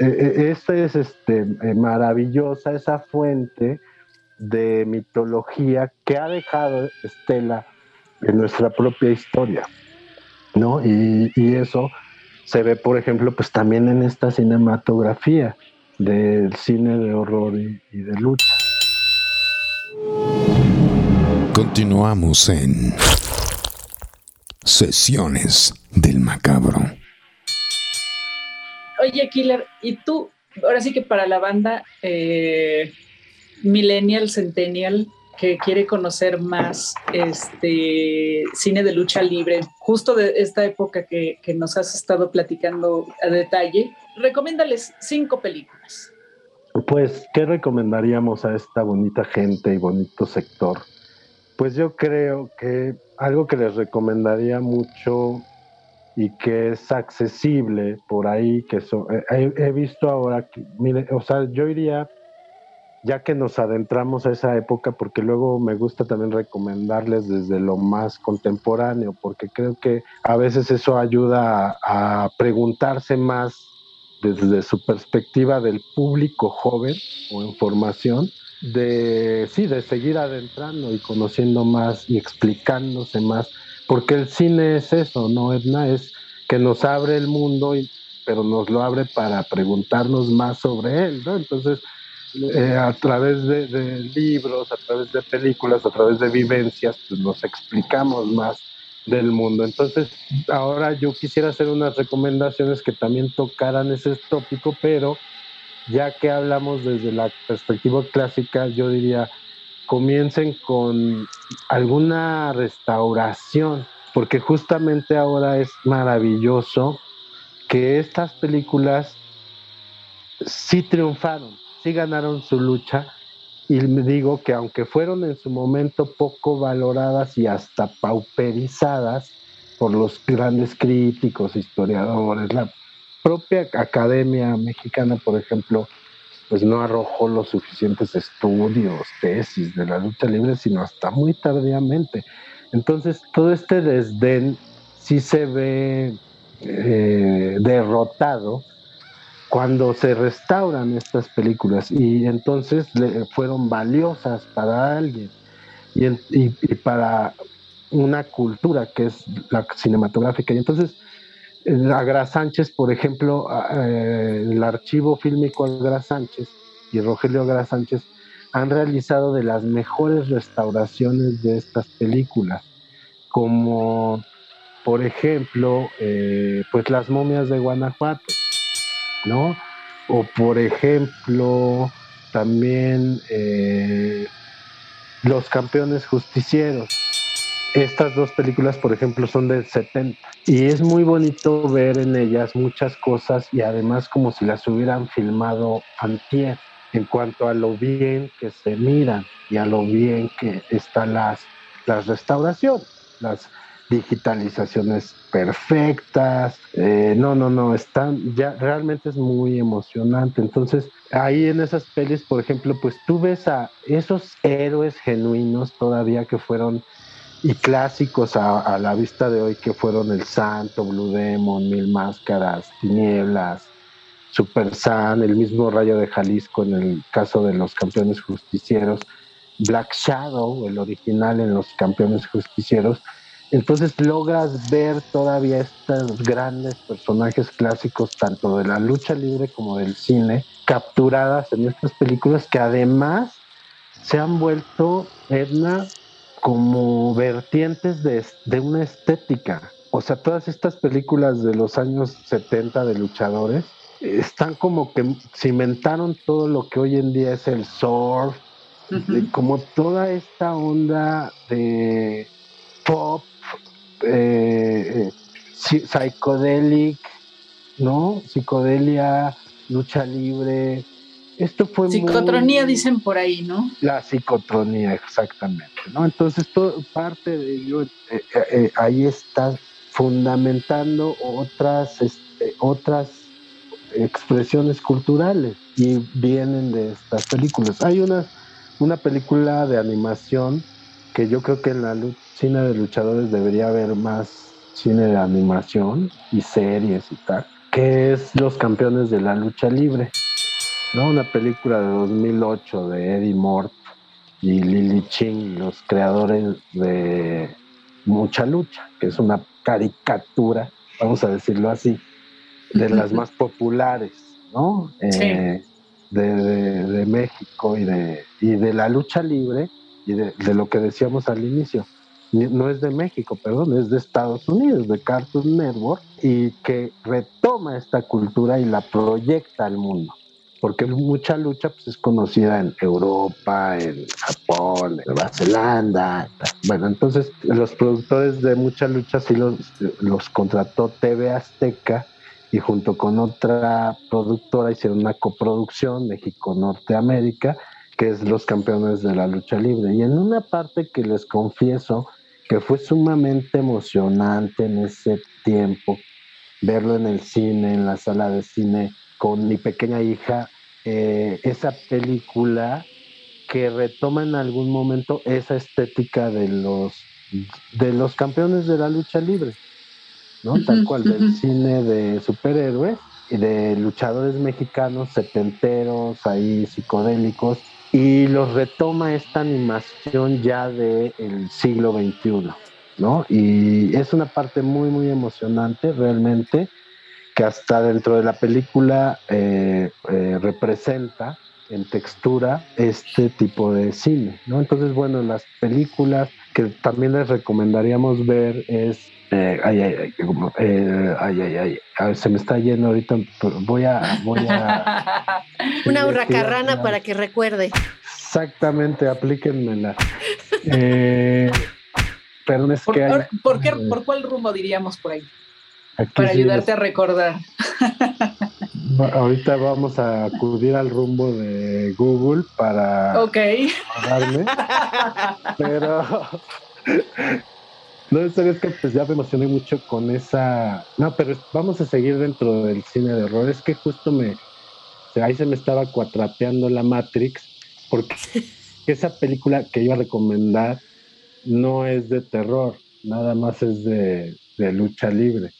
eh, eh, esta es este, eh, maravillosa esa fuente de mitología que ha dejado Estela en nuestra propia historia, ¿no? Y, eso se ve, por ejemplo, pues también en esta cinematografía del cine de horror y, y de lucha. Continuamos en Sesiones del Macabro. Oye, Killer, ¿y tú, ahora sí que para la banda, eh, millennial, centennial, que quiere conocer más este cine de lucha libre, justo de esta época que, nos has estado platicando a detalle, recomiéndales cinco películas. Pues, ¿qué recomendaríamos a esta bonita gente y bonito sector? Pues yo creo que algo que les recomendaría mucho y que es accesible por ahí, que eh, he, visto ahora, que, o sea, yo iría ya que nos adentramos a esa época, porque luego me gusta también recomendarles desde lo más contemporáneo, porque creo que a veces eso ayuda a, preguntarse más desde su perspectiva del público joven o en formación, de sí, de seguir adentrando y conociendo más y explicándose más, porque el cine es eso, ¿no, Edna? Es que nos abre el mundo, y, pero nos lo abre para preguntarnos más sobre él, ¿no? Entonces, eh, a través de, libros, a través de películas, a través de vivencias, pues nos explicamos más del mundo. Entonces, ahora yo quisiera hacer unas recomendaciones que también tocaran ese tópico, pero ya que hablamos desde la perspectiva clásica, yo diría, comiencen con alguna restauración, porque justamente ahora es maravilloso que estas películas sí triunfaron sí ganaron su lucha y digo que aunque fueron en su momento poco valoradas y hasta pauperizadas por los grandes críticos, historiadores, la propia Academia Mexicana, por ejemplo, pues no arrojó los suficientes estudios, tesis de la lucha libre, sino hasta muy tardíamente. Entonces, todo este desdén sí se ve eh, derrotado cuando se restauran estas películas y entonces le fueron valiosas para alguien y, para una cultura que es la cinematográfica. Y entonces Agra Sánchez, por ejemplo, eh, el archivo fílmico Agra Sánchez y Rogelio Agra Sánchez han realizado de las mejores restauraciones de estas películas, como por ejemplo, eh, pues las momias de Guanajuato, ¿no? O por ejemplo, también eh, los campeones justicieros. Estas dos películas, por ejemplo, son del 70 y es muy bonito ver en ellas muchas cosas y además como si las hubieran filmado antier en cuanto a lo bien que se miran y a lo bien que están las, las restauraciones, las digitalizaciones perfectas. Eh, no, no, no, están, ya realmente es muy emocionante. Entonces, ahí en esas pelis, por ejemplo, pues tú ves a esos héroes genuinos todavía que fueron y clásicos a, la vista de hoy que fueron El Santo, Blue Demon, Mil Máscaras, Tinieblas, Super San, el mismo Rayo de Jalisco en el caso de los campeones justicieros, Black Shadow, el original en los campeones justicieros, entonces logras ver todavía estos grandes personajes clásicos, tanto de la lucha libre como del cine, capturadas en estas películas que además se han vuelto, Edna, como vertientes de, de una estética. O sea, todas estas películas de los años 70 de luchadores están como que cimentaron todo lo que hoy en día es el surf, como toda esta onda de pop eh, psicodelic, ¿no? Psicodelia, lucha libre. Esto fue Psicotronía dicen por ahí, ¿no? La psicotronía, exactamente, ¿no? Entonces, todo, parte de ello, eh, eh, eh, ahí está fundamentando otras, este, otras expresiones culturales y vienen de estas películas. Hay una, una película de animación que yo creo que en la lucha cine de luchadores debería haber más cine de animación y series y tal, que es Los Campeones de la Lucha Libre, ¿no? Una película de 2008 de Eddie Mort y Lily Ching, los creadores de Mucha Lucha, que es una caricatura, vamos a decirlo así, de las más populares, ¿no? Eh, de, México y de, y de la lucha libre y de, lo que decíamos al inicio no es de México, perdón, es de Estados Unidos, de Cartoon Network, y que retoma esta cultura y la proyecta al mundo. Porque mucha lucha pues, es conocida en Europa, en Japón, en Nueva Zelanda. Bueno, entonces los productores de mucha lucha sí los, los contrató TV Azteca y junto con otra productora hicieron una coproducción México-Norteamérica que es los campeones de la lucha libre. Y en una parte que les confieso que fue sumamente emocionante en ese tiempo, verlo en el cine, en la sala de cine con mi pequeña hija, eh, esa película que retoma en algún momento esa estética de los, de los campeones de la lucha libre, ¿no? Tal cual, del cine de superhéroes y de luchadores mexicanos setenteros, ahí psicodélicos, y los retoma esta animación ya del siglo XXI, ¿no? Y es una parte muy, muy emocionante realmente, que hasta dentro de la película eh, eh, representa en textura este tipo de cine, ¿no? Entonces, bueno, las películas que también les recomendaríamos ver es eh, ay, ay, ay, eh, ay, ay, ay, se me está yendo ahorita. Voy a. Voy a Una hurracarrana para que recuerde. Exactamente, aplíquenmela. Eh, pero es ¿Por, que. ¿por, qué, ¿Por cuál rumbo diríamos por ahí? para ayudarte a recordar. Ahorita vamos a acudir al rumbo de Google para. Ok. pero. No, es que pues ya me emocioné mucho con esa. No, pero vamos a seguir dentro del cine de horror. Es que justo me. Ahí se me estaba cuatrapeando la Matrix, porque esa película que iba a recomendar no es de terror, nada más es de, de lucha libre.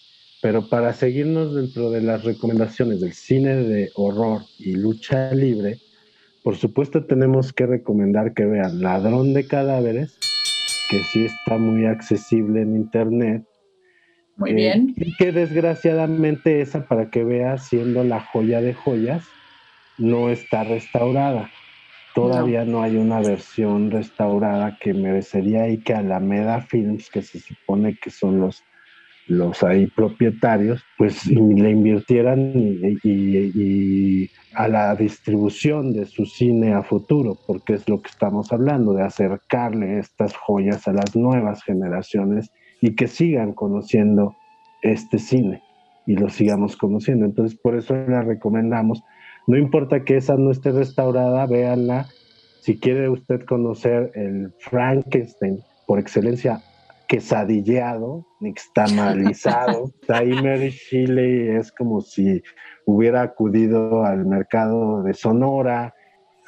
Pero para seguirnos dentro de las recomendaciones del cine de horror y lucha libre, por supuesto tenemos que recomendar que vean Ladrón de Cadáveres que sí está muy accesible en internet. Muy bien. Eh, y que desgraciadamente esa, para que veas, siendo la joya de joyas, no está restaurada. Todavía no. hay una versión restaurada que merecería y que Alameda Films, que se supone que son los los propietarios, pues le invirtieran y, a la distribución de su cine a futuro, porque es lo que estamos hablando, de acercarle estas joyas a las nuevas generaciones y que sigan conociendo este cine y lo sigamos conociendo. Entonces, por eso la recomendamos. No importa que esa no esté restaurada, véanla. Si quiere usted conocer el Frankenstein por excelencia quesadilleado, nixtamalizado. Mary Shelley es como si hubiera acudido al mercado de Sonora,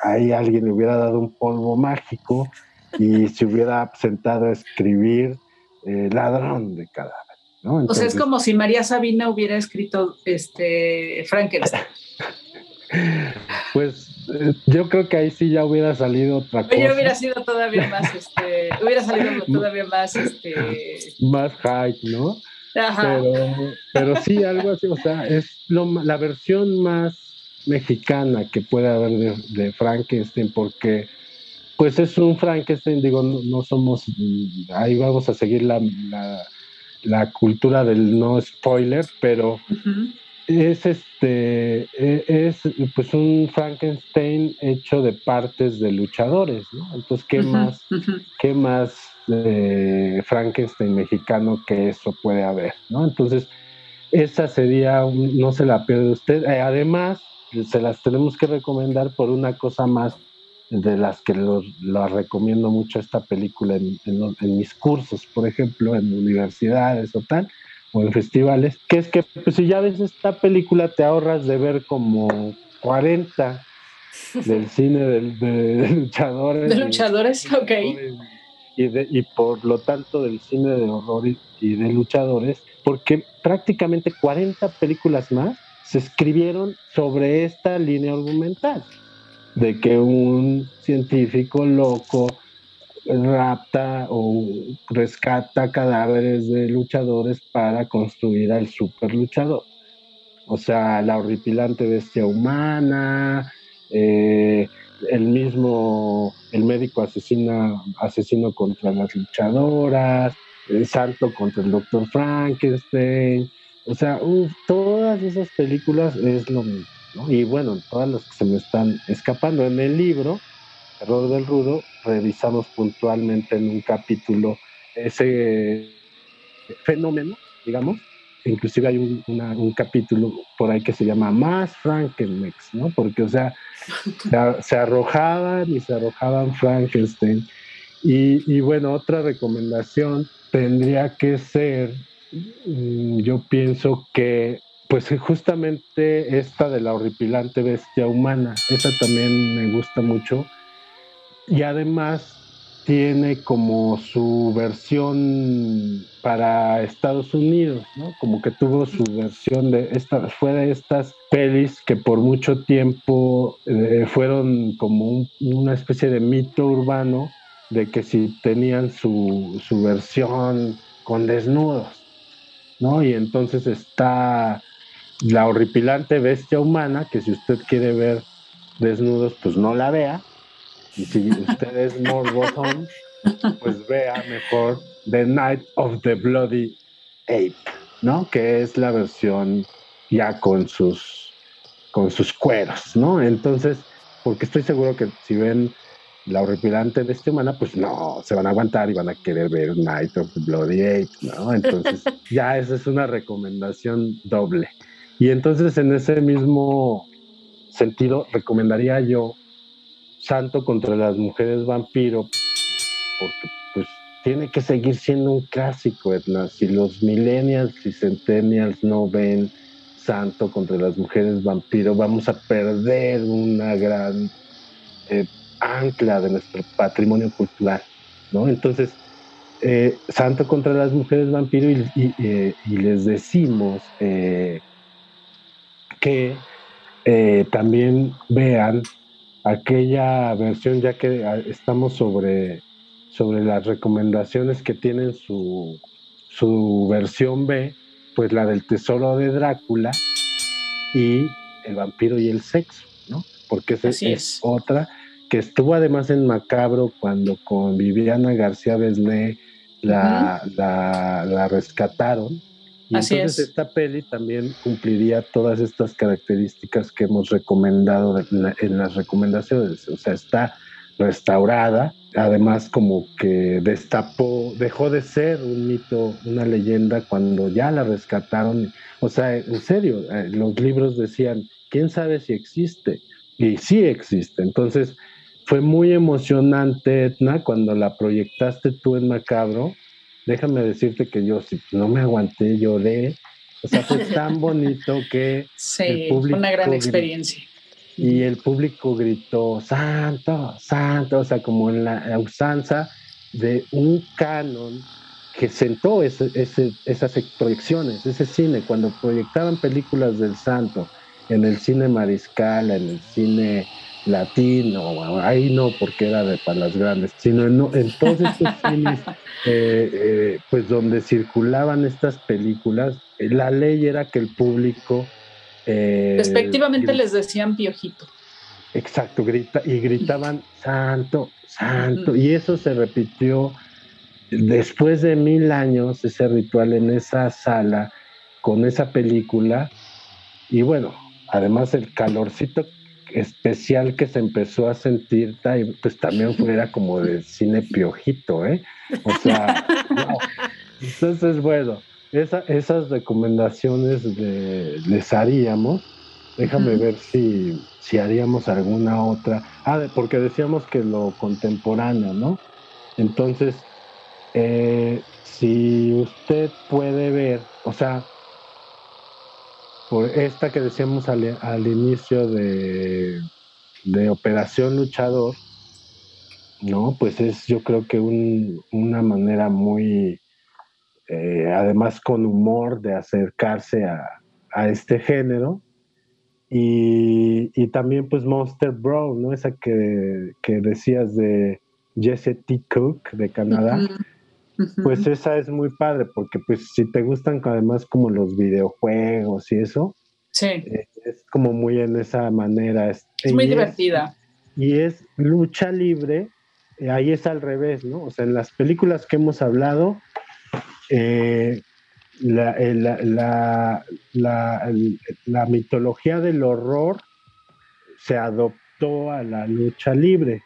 ahí alguien le hubiera dado un polvo mágico y se hubiera sentado a escribir eh, Ladrón de cadáver. o sea, es como si María Sabina hubiera escrito este Frankenstein. pues yo creo que ahí sí ya hubiera salido otra cosa. Yo hubiera sido todavía más, este, hubiera salido todavía más, este... Más hype, ¿no? Ajá. Pero, sí, algo así, o sea, es la versión más mexicana que puede haber de, Frankenstein, porque pues es un Frankenstein, digo, no, somos, ahí vamos a seguir la, la, cultura del no spoiler, pero es este e, es pues un Frankenstein hecho de partes de luchadores, ¿no? Entonces, ¿qué más, qué más eh, Frankenstein mexicano que eso puede haber, ¿no? Entonces, esa sería, no se la pierde usted. Eh, además, se las tenemos que recomendar por una cosa más de las que lo, recomiendo mucho esta película en, en mis cursos, por ejemplo, en universidades o tal o en festivales, que es que pues, si ya ves esta película te ahorras de ver como 40 del cine de, luchadores. De luchadores, ok. Y, y por lo tanto del cine de horror y, de luchadores, porque prácticamente 40 películas más se escribieron sobre esta línea argumental, de que un científico loco rapta o rescata cadáveres de luchadores para construir al super luchador. O sea, la horripilante bestia humana, eh, el mismo, el médico asesina, asesino contra las luchadoras, el santo contra el doctor Frankenstein. O sea, todas esas películas es lo mismo. Y bueno, todas las que se me están escapando en el libro, Error del Rudo, revisamos puntualmente en un capítulo ese fenómeno, digamos. Inclusive hay un, capítulo por ahí que se llama Más Frankenmex, ¿no? Porque, o sea, se, arrojaban y se arrojaban Frankenstein. Y, y, bueno, otra recomendación tendría que ser, mm, yo pienso que, pues justamente esta de la horripilante bestia humana, esa también me gusta mucho y además tiene como su versión para Estados Unidos, ¿no? Como que tuvo su versión de esta, fue de estas pelis que por mucho tiempo eh, fueron como una especie de mito urbano de que si tenían su, su versión con desnudos, ¿no? Y entonces está la horripilante bestia humana, que si usted quiere ver desnudos, pues no la vea, y si usted es morbosón, pues vea mejor The Night of the Bloody Ape, ¿no? Que es la versión ya con sus, con sus cueros, ¿no? Entonces, porque estoy seguro que si ven la horripilante de esta humana, pues no, se van a aguantar y van a querer ver Night of the Bloody Ape, ¿no? Entonces, ya esa es una recomendación doble. Y entonces, en ese mismo sentido, recomendaría yo Santo contra las mujeres vampiro, porque pues tiene que seguir siendo un clásico, Edna. Si los millennials y centennials no ven Santo contra las mujeres vampiro, vamos a perder una gran eh, ancla de nuestro patrimonio cultural, ¿no? Entonces, eh, Santo contra las mujeres vampiro y, eh, les decimos que también vean aquella versión, ya que ah, estamos sobre, sobre las recomendaciones que tienen su, su versión B, pues la del tesoro de Drácula y el vampiro y el sexo, ¿no? Porque esa es, otra que estuvo además en Macabro cuando con Viviana García Besné la, la, rescataron Y entonces esta peli también cumpliría todas estas características que hemos recomendado en las recomendaciones. O sea, está restaurada, además como que destapó, dejó de ser un mito, una leyenda cuando ya la rescataron. O sea, en serio, eh, los libros decían, ¿quién sabe si existe? Y sí existe. Entonces, fue muy emocionante, Etna, cuando la proyectaste tú en Macabro. Déjame decirte que yo si no me aguanté, lloré. O sea, fue tan bonito que... Sí, fue una gran experiencia y el público gritó, santo, santo, o sea, como en la, usanza de un canon que sentó ese, esas proyecciones, ese cine, cuando proyectaban películas del santo en el cine mariscal, en el cine latino, ahí no porque era de para las grandes, sino en, en todos estos cines, eh, eh, pues donde circulaban estas películas, la ley era que el público eh, Respectivamente les decían piojito. Exacto, grita, y gritaban santo, santo. Y eso se repitió después de mil años, ese ritual en esa sala, con esa película. Y bueno, además el calorcito especial que se empezó a sentir, pues también fuera como de cine piojito, ¿eh? O sea, entonces, bueno, esas recomendaciones les haríamos. Déjame ver si, si haríamos alguna otra. Ah, porque decíamos que lo contemporáneo, ¿no? Entonces, eh, si usted puede ver, o sea, por esta que decíamos al, inicio de, de, Operación Luchador, ¿no? Pues es yo creo que una manera muy eh, además con humor de acercarse a, este género. Y, también pues Monster Bro, ¿no? Esa que, decías de Jesse T. Cook de Canadá. Pues esa es muy padre porque pues si te gustan además como los videojuegos y eso, eh, es como muy en esa manera. Es, muy divertida. y es lucha libre, eh, ahí es al revés, ¿no? O sea, en las películas que hemos hablado, eh, eh, la, la, mitología del horror se adoptó a la lucha libre.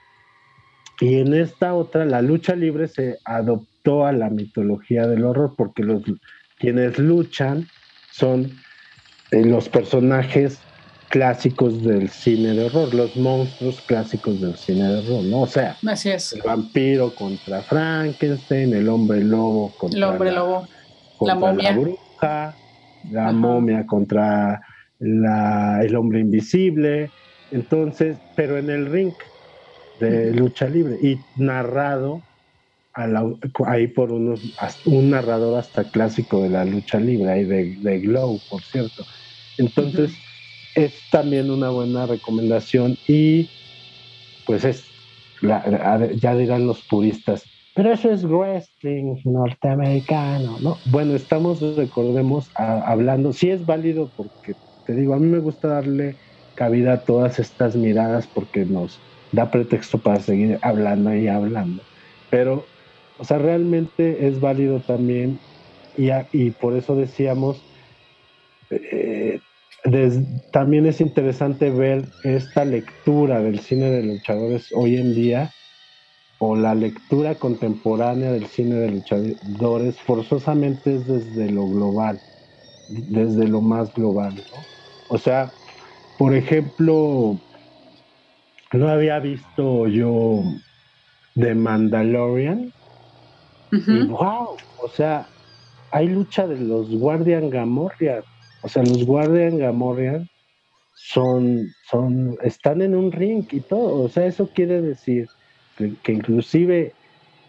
Y en esta otra, la lucha libre se adoptó a la mitología del horror, porque los quienes luchan son eh, los personajes clásicos del cine de horror, los monstruos clásicos del cine de horror, ¿no? O sea, el vampiro contra Frankenstein, el hombre lobo contra el hombre lobo, la momia, bruja, la momia contra el hombre invisible, entonces, pero en el ring de lucha libre y narrado ahí por unos un narrador hasta clásico de la lucha libre, ahí de, de Glow, por cierto. Entonces, es también una buena recomendación y pues es, ya dirán los puristas, pero eso es wrestling norteamericano, ¿no? Bueno, estamos, recordemos, hablando, sí es válido porque, te digo, a mí me gusta darle cabida a todas estas miradas porque nos da pretexto para seguir hablando y hablando, pero, o sea, realmente es válido también y, y por eso decíamos, eh, también es interesante ver esta lectura del cine de luchadores hoy en día o la lectura contemporánea del cine de luchadores forzosamente es desde lo global, desde lo más global. O sea, por ejemplo, no había visto yo The Mandalorian y wow, o sea, hay lucha de los Guardian Gamorrean o sea, los Guardian Gamorrean son, son, están en un ring y todo. O sea, eso quiere decir que, inclusive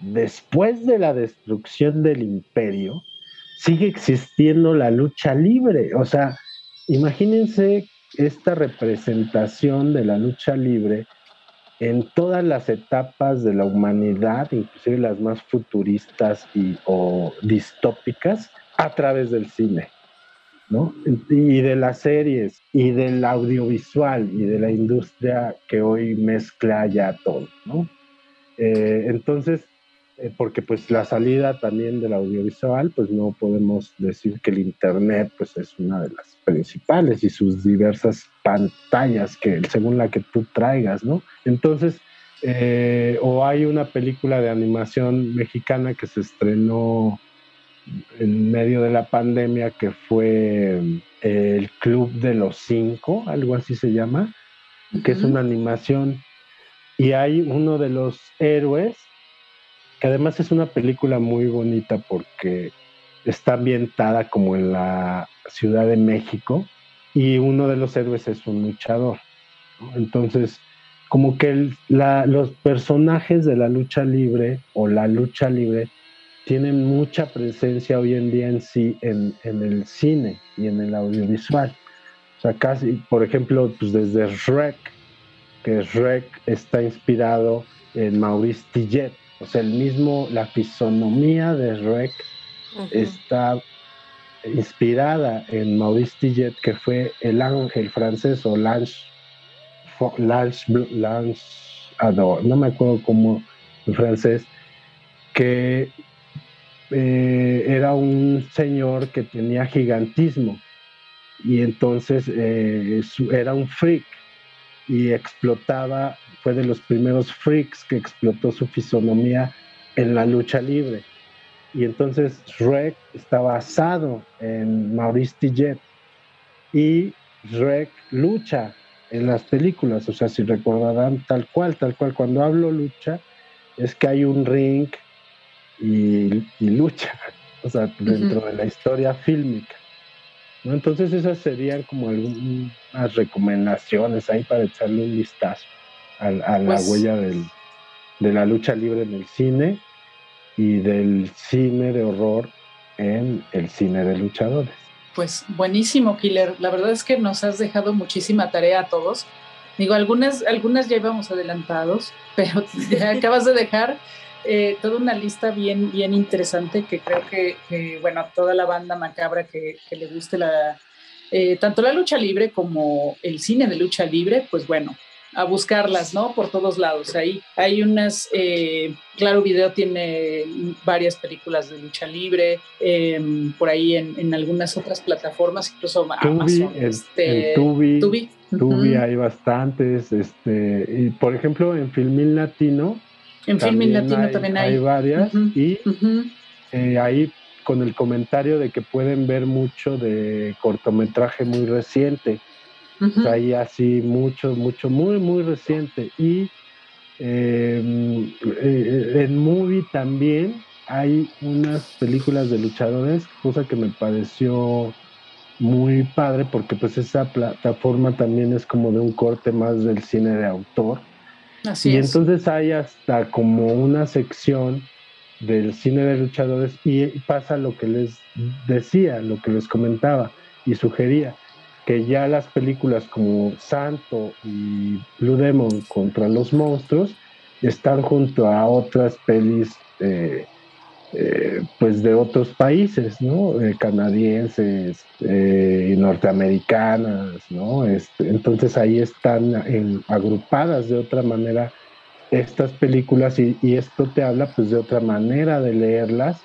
después de la destrucción del imperio, sigue existiendo la lucha libre. O sea, imagínense esta representación de la lucha libre en todas las etapas de la humanidad, inclusive las más futuristas y, o distópicas, a través del cine. Y de las series, y del audiovisual, y de la industria que hoy mezcla ya todo, ¿no? Eh, entonces, eh, porque pues la salida también del audiovisual, pues no podemos decir que el Internet pues es una de las principales y sus diversas pantallas que según la que tú traigas, ¿no? Entonces, eh, o hay una película de animación mexicana que se estrenó en medio de la pandemia que fue eh, el Club de los Cinco, algo así se llama, que es una animación y hay uno de los héroes que además es una película muy bonita porque está ambientada como en la Ciudad de México y uno de los héroes es un luchador. Entonces, como que los personajes de la lucha libre o la lucha libre tienen mucha presencia hoy en día en sí en, el cine y en el audiovisual. O sea, casi, por ejemplo, pues desde Shrek, que Shrek está inspirado en Maurice Tillet, o sea, el mismo, la fisonomía de Shrek está inspirada en Maurice Tillet, que fue el ángel francés o Lange, Lange, Ador, no me acuerdo cómo en francés, que eh, era un señor que tenía gigantismo. Y entonces eh, era un freak y explotaba fue de los primeros freaks que explotó su fisonomía en la lucha libre. Y entonces Shrek está basado en Maurice Tillet y Shrek lucha en las películas, o sea, si recordarán tal cual, tal cual, cuando hablo lucha, es que hay un ring y, lucha, o sea, dentro de la historia fílmica. Entonces esas serían como algunas recomendaciones ahí para echarle un vistazo a, la pues huella de la lucha libre en el cine y del cine de horror en el cine de luchadores. Pues buenísimo, Killer. La verdad es que nos has dejado muchísima tarea a todos. Digo, algunas, algunas ya íbamos adelantados, pero acabas de dejar eh, toda una lista bien, bien interesante que creo que, bueno, a toda la banda macabra que, le guste la, eh, tanto la lucha libre como el cine de lucha libre, pues bueno, a buscarlas, ¿no? Por todos lados. Ahí hay unas, eh, Claro Video tiene varias películas de lucha libre, em, por ahí en, algunas otras plataformas, incluso Amazon. este, Tubi, Tubi, hay bastantes, este, y por ejemplo en Filmil Latino. En Filmil Latino también hay. Hay varias y eh, ahí con el comentario de que pueden ver mucho de cortometraje muy reciente hay así mucho, mucho, muy, muy reciente. Y em, eh, en movie también hay unas películas de luchadores, cosa que me pareció muy padre porque pues esa plataforma también es como de un corte más del cine de autor. Así y entonces hay hasta como una sección del cine de luchadores y pasa lo que les decía, lo que les comentaba y sugería que ya las películas como Santo y Blue Demon contra los monstruos están junto a otras pelis eh, eh, pues de otros países, ¿no? Eh, canadienses y norteamericanas, ¿no? Este, entonces ahí están agrupadas de otra manera estas películas y, y, esto te habla pues de otra manera de leerlas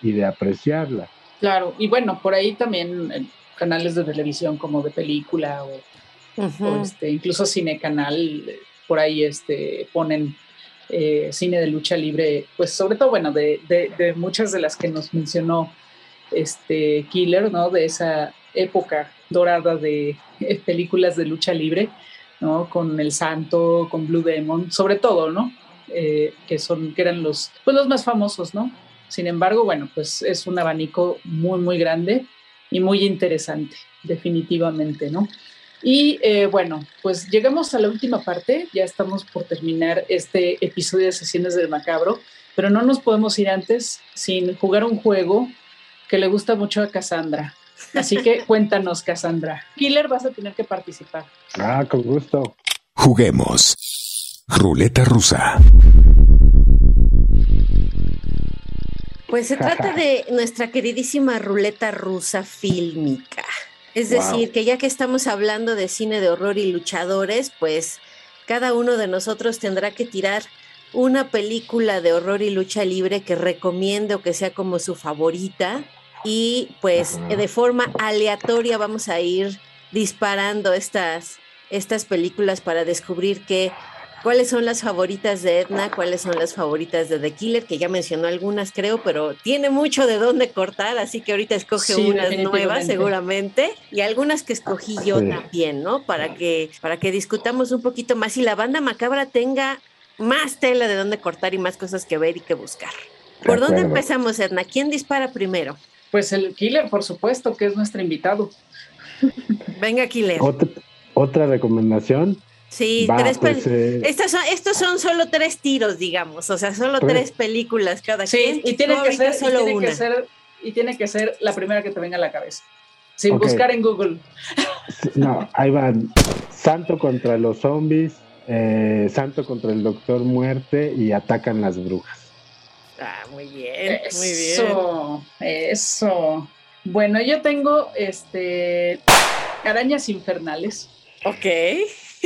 y de apreciarlas. Claro, y bueno, por ahí también canales de televisión como de película o, este, incluso cine canal, por ahí este, ponen eh, cine de lucha libre, pues sobre todo, bueno, de, muchas de las que nos mencionó este Killer, ¿no? De esa época dorada de eh, películas de lucha libre, ¿no? Con El Santo, con Blue Demon, sobre todo, ¿no? Eh, que son, que eran los, pues los más famosos, ¿no? Sin embargo, bueno, pues es un abanico muy, muy grande y muy interesante, definitivamente, ¿no? Y eh, bueno, pues llegamos a la última parte, ya estamos por terminar este episodio de Sesiones del Macabro, pero no nos podemos ir antes sin jugar un juego que le gusta mucho a Cassandra. Así que cuéntanos, Cassandra. Killer, vas a tener que participar. Ah, con gusto. Juguemos. Ruleta rusa. Pues se trata de nuestra queridísima ruleta rusa fílmica. Es decir, que ya que estamos hablando de cine de horror y luchadores, pues cada uno de nosotros tendrá que tirar una película de horror y lucha libre que recomiendo que sea como su favorita y pues de forma aleatoria vamos a ir disparando estas, estas películas para descubrir que cuáles son las favoritas de Edna, cuáles son las favoritas de The Killer, que ya mencionó algunas creo, pero tiene mucho de dónde cortar, así que ahorita escoge unas nuevas seguramente y algunas que escogí yo también, ¿no? Para que, para que discutamos un poquito más y la banda macabra tenga más tela de dónde cortar y más cosas que ver y que buscar. ¿Por dónde empezamos, Edna? ¿Quién dispara primero? Pues el Killer, por supuesto, que es nuestro invitado. Venga, Killer. Otra, recomendación. Sí, tres pues, eh, Estas son, estos son solo tres tiros, digamos, o sea, solo pues, tres películas cada sí, Y tiene, que ser, solo y tiene una. Que ser, y tiene que ser la primera que te venga a la cabeza. Sin buscar en Google. No, ahí van. Santo contra los zombies, eh, Santo contra el Doctor Muerte y atacan las brujas. Ah, muy bien, eso, muy bien. Eso. Bueno, yo tengo este arañas infernales. Ok.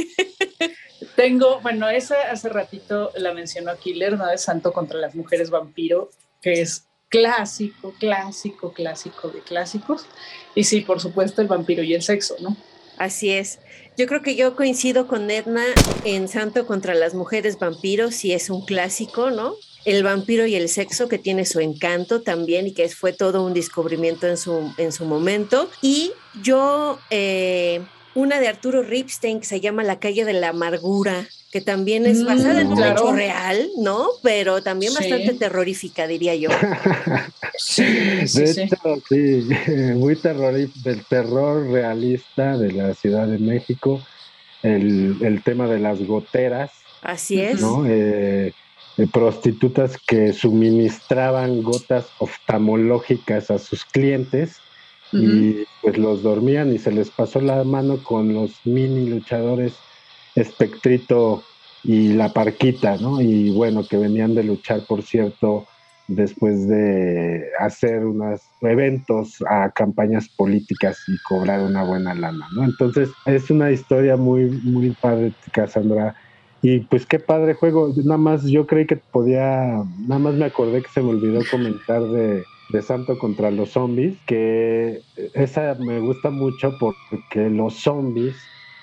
tengo, bueno, esa hace ratito la mencionó Killer, ¿no? De Santo contra las mujeres vampiro, que es clásico, clásico, clásico de clásicos. Y sí, por supuesto, el vampiro y el sexo, ¿no? Así es. Yo creo que yo coincido con Edna en Santo contra las mujeres vampiros, sí es un clásico, ¿no? El vampiro y el sexo, que tiene su encanto también y que fue todo un descubrimiento en su, en su momento. Y yo, eh, una de Arturo Ripstein que se llama La calle de la amargura, que también es basada en un mm, hecho real, ¿no? Pero también bastante terrorífica, diría yo. sí, de hecho, sí, muy terrorífica, del terror realista de la Ciudad de México, el, el tema de las goteras. Así es. ¿no? Eh, prostitutas que suministraban gotas oftalmológicas a sus clientes y pues los dormían y se les pasó la mano con los mini luchadores Espectrito y la Parquita, ¿no? Y bueno, que venían de luchar, por cierto, después de hacer unos eventos a campañas políticas y cobrar una buena lana, ¿no? Entonces, es una historia muy, muy padre, Cassandra y pues qué padre juego. Nada más yo creí que podía, nada más me acordé que se me olvidó comentar de, de Santo contra los zombies, que esa me gusta mucho porque los zombies,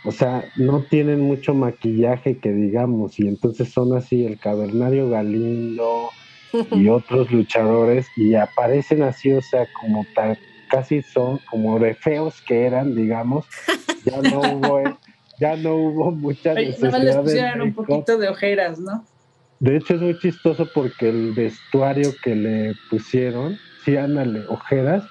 o sea, no tienen mucho maquillaje que digamos, y entonces son así el cavernario Galindo y otros luchadores, y aparecen así, o sea, como tal, casi son como de feos que eran, digamos, ya no hubo ya no hubo mucha necesidad. Nada más les pusieron un poquito de ojeras, ¿no? De hecho es muy chistoso porque el vestuario que le pusieron, sí, ándale, ojeras,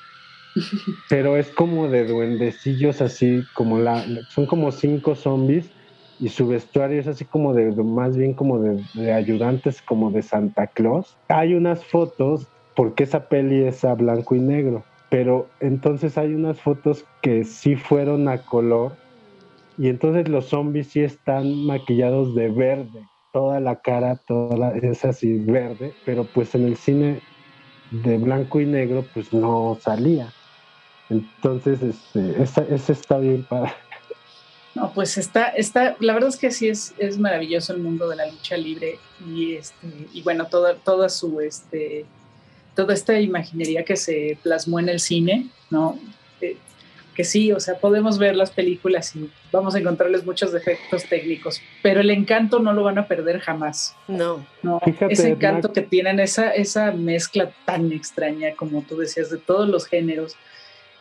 pero es como de duendecillos así, como la, son como cinco zombies y su vestuario es así como de, más bien como de, de, ayudantes como de Santa Claus. Hay unas fotos, porque esa peli es a blanco y negro, pero entonces hay unas fotos que sí fueron a color y entonces los zombies sí están maquillados de verde, toda la cara, toda la, es así verde, pero pues en el cine de blanco y negro pues no salía. Entonces, este, ese está bien para... No, pues está, está, la verdad es que sí es, es maravilloso el mundo de la lucha libre y este, y bueno, toda, toda su este, toda esta imaginería que se plasmó en el cine, ¿no? Que sí, o sea, podemos ver las películas y vamos a encontrarles muchos defectos técnicos, pero el encanto no lo van a perder jamás. No. No, ese encanto que tienen, esa, esa mezcla tan extraña, como tú decías, de todos los géneros,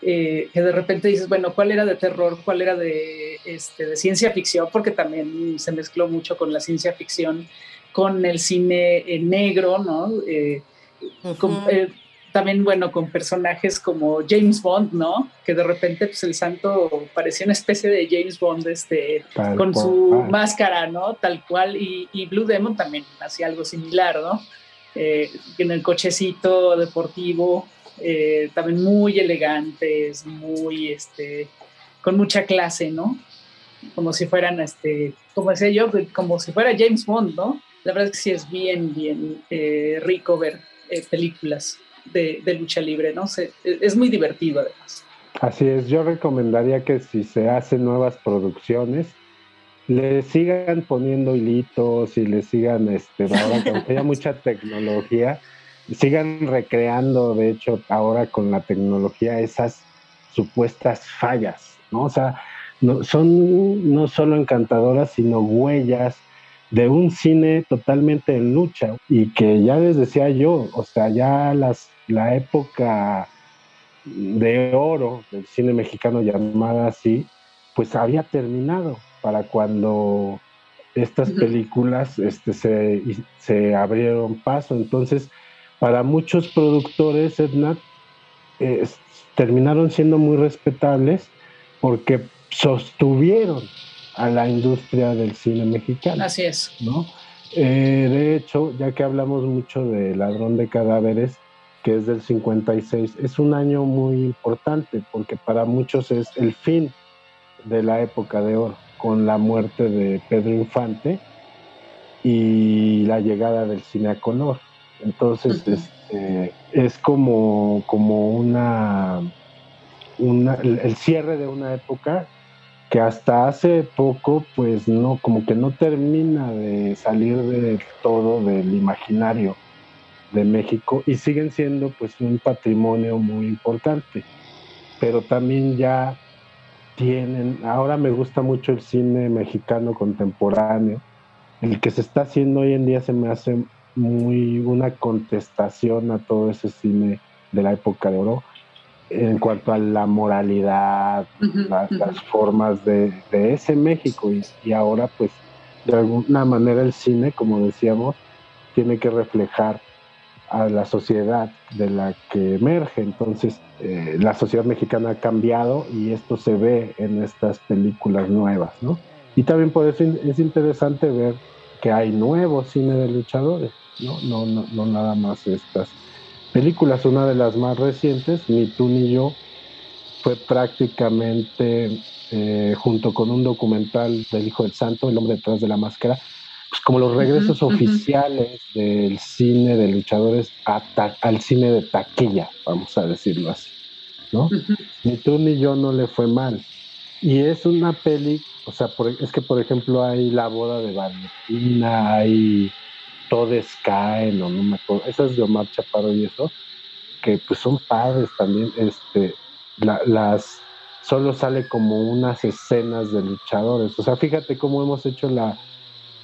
eh, que de repente dices, bueno, ¿cuál era de terror? ¿Cuál era de, este, de ciencia ficción? Porque también se mezcló mucho con la ciencia ficción, con el cine eh, negro, ¿no? Eh, también, bueno, con personajes como James Bond, ¿no? Que de repente, pues el santo parecía una especie de James Bond, este, con su máscara, ¿no? Tal cual, y, Blue Demon también hacía algo similar, ¿no? Eh, en el cochecito deportivo, eh, también muy elegantes, muy, este, con mucha clase, ¿no? Como si fueran, este, como decía yo, como si fuera James Bond, ¿no? La verdad es que sí es bien, bien eh, rico ver películas de, lucha libre, ¿no? sé es muy divertido además. Así es, yo recomendaría que si se hacen nuevas producciones, le sigan poniendo hilitos y le sigan, este, ahora que haya mucha tecnología, sigan recreando, de hecho, ahora con la tecnología, esas supuestas fallas, ¿no? O sea, no, son no solo encantadoras, sino huellas de un cine totalmente en lucha y que ya les decía yo, o sea, ya las, la época de oro del cine mexicano llamada así, pues había terminado para cuando estas películas este, se, se, abrieron paso. Entonces, para muchos productores, Edna, terminaron siendo muy respetables porque sostuvieron a la industria del cine mexicano. Así es. ¿no? Eh, de hecho, ya que hablamos mucho de Ladrón de Cadáveres, que es del 56, es un año muy importante porque para muchos es el fin de la época de oro, con la muerte de Pedro Infante y la llegada del cine a color. Entonces, este, es como, como una, una, el cierre de una época que hasta hace poco, pues no, como que no termina de salir de todo del imaginario de México y siguen siendo pues un patrimonio muy importante. Pero también ya tienen, ahora me gusta mucho el cine mexicano contemporáneo, el que se está haciendo hoy en día se me hace muy una contestación a todo ese cine de la época de oro en cuanto a la moralidad, las formas de, ese México. Y, ahora pues de alguna manera el cine, como decíamos, tiene que reflejar a la sociedad de la que emerge. Entonces, eh, la sociedad mexicana ha cambiado y esto se ve en estas películas nuevas, ¿no? Y también por eso es interesante ver que hay nuevo cine de luchadores, ¿no? No, no, nada más estas películas. Una de las más recientes, Ni tú ni yo, fue prácticamente eh, junto con un documental del Hijo del Santo, El hombre detrás de la máscara, como los regresos oficiales del cine de luchadores al cine de taquilla, vamos a decirlo así. ¿no? Ni tú ni yo no le fue mal. Y es una peli, o sea, es que por ejemplo hay La boda de Valentina, hay todos caen o no me acuerdo, esas de Omar Chaparro y eso, que pues son padres también, este, las, solo sale como unas escenas de luchadores, o sea, fíjate cómo hemos hecho la,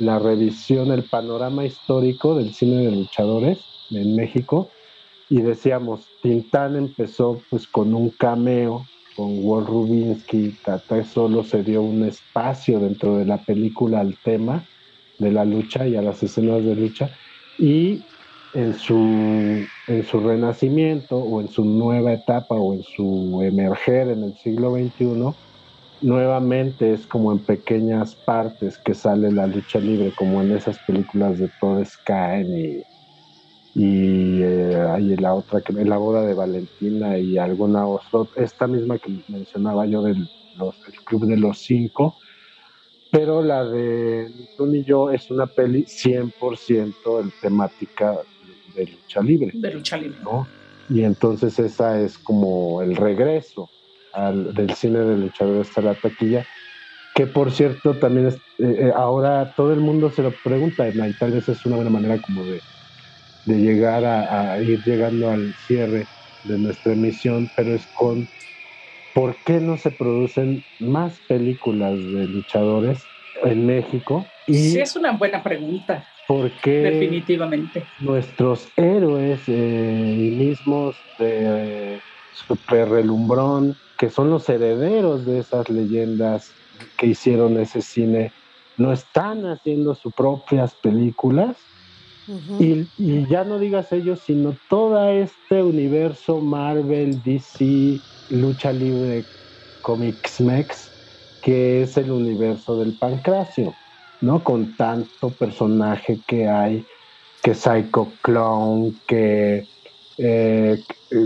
la revisión, el panorama histórico del cine de luchadores en México, y decíamos, Tintán empezó pues con un cameo con Walt Rubinsky, Tata solo se dio un espacio dentro de la película al tema, de la lucha y a las escenas de lucha. Y en su, en su renacimiento o en su nueva etapa o en su emerger en el siglo XXI, nuevamente es como en pequeñas partes que sale la lucha libre, como en esas películas de Todes Caen y, y eh, la otra, que la boda de Valentina y alguna otra, esta misma que mencionaba yo del Club de los Cinco, pero la de Tú y yo es una peli 100% en temática de lucha libre. De lucha libre. ¿no? Y entonces esa es como el regreso al, del cine de luchadores hasta la taquilla, que por cierto también es, eh, eh, ahora todo el mundo se lo pregunta y tal vez es una buena manera como de, de llegar a, a ir llegando al cierre de nuestra emisión, pero es con ¿por qué no se producen más películas de luchadores en México? Y sí, es una buena pregunta. Porque definitivamente nuestros héroes eh, mismos de Super Relumbrón, que son los herederos de esas leyendas que hicieron ese cine, no están haciendo sus propias películas. y, y, ya no digas ellos, sino todo este universo Marvel, DC, lucha libre Comics Mex, que es el universo del pancracio, ¿no? Con tanto personaje que hay, que Psycho Clown, que, eh,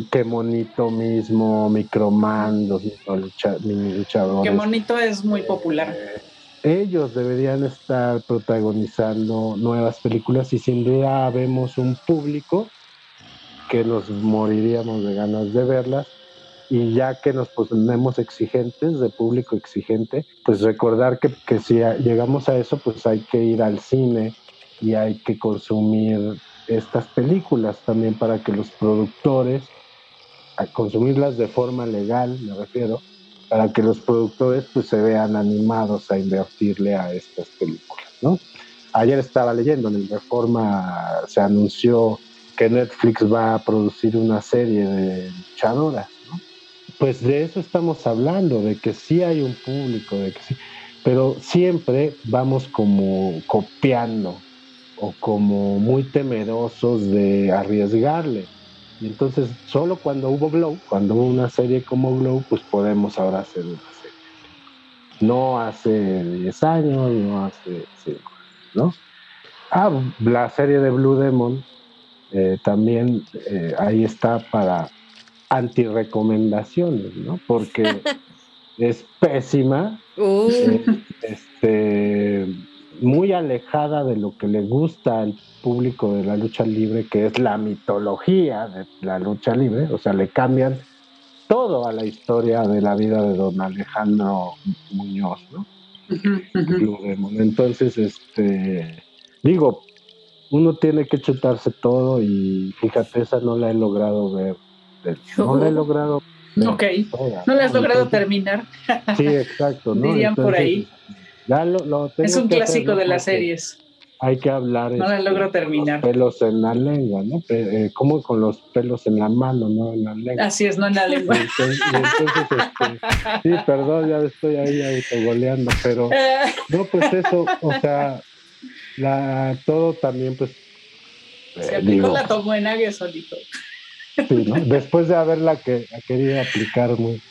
que Monito mismo, Microman, los mini luchadores. Que Monito es muy popular. Eh, ellos deberían estar protagonizando nuevas películas y sin duda vemos un público que nos moriríamos de ganas de verlas y ya que nos ponemos exigentes, de público exigente, pues recordar que, que si llegamos a eso, pues hay que ir al cine y hay que consumir estas películas también para que los productores, consumirlas de forma legal, me refiero, para que los productores pues se vean animados a invertirle a estas películas, ¿no? Ayer estaba leyendo, en el Reforma se anunció que Netflix va a producir una serie de luchadoras, ¿no? Pues de eso estamos hablando, de que sí hay un público, de que sí, pero siempre vamos como copiando o como muy temerosos de arriesgarle. Y entonces, solo cuando hubo Glow, cuando hubo una serie como Glow, pues podemos ahora hacer una serie. No hace 10 años, no hace 5 ¿no? Ah, la serie de Blue Demon eh, también eh, ahí está para anti-recomendaciones, ¿no? Porque es pésima. Uh. Eh, este muy alejada de lo que le gusta al público de la lucha libre, que es la mitología de la lucha libre, o sea, le cambian todo a la historia de la vida de don Alejandro Muñoz, ¿no? Entonces, este, digo, uno tiene que chutarse todo y fíjate, esa no la he logrado ver. No la he logrado Ok, no la has logrado terminar. Sí, exacto. ¿no? Dirían por ahí es un clásico de las series. Hay que hablar. No la este, logro terminar. Pelos en la lengua, ¿no? Eh, como con los pelos en la mano, no en la lengua. Así es, no en la lengua. Entonces, este, sí, perdón, ya estoy ahí autogoleando, pero no, pues eso, o sea, la, todo también, pues. Se eh, aplicó la tomó en águila solito. Sí, ¿no? Después de haberla que, querido aplicar muy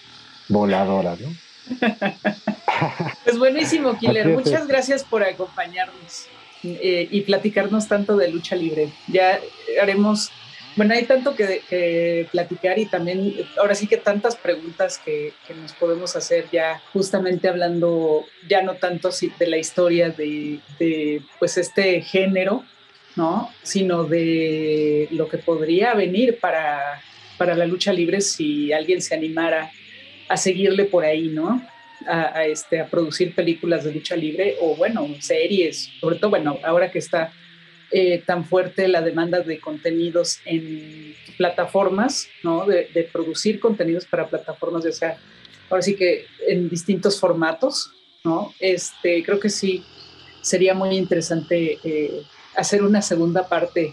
voladora, ¿no? Pues buenísimo, Killer. Muchas gracias por acompañarnos eh, y platicarnos tanto de lucha libre. Ya haremos, bueno, hay tanto que, platicar y también, ahora sí que tantas preguntas que, nos podemos hacer ya justamente hablando ya no tanto de la historia de, de pues este género, ¿no? Sino de lo que podría venir para, para la lucha libre si alguien se animara a seguirle por ahí, ¿no? A, este, a producir películas de lucha libre o, bueno, series, sobre todo, bueno, ahora que está eh, tan fuerte la demanda de contenidos en plataformas, ¿no? De, producir contenidos para plataformas, ya sea, ahora sí que en distintos formatos, ¿no? Este, creo que sí sería muy interesante eh, hacer una segunda parte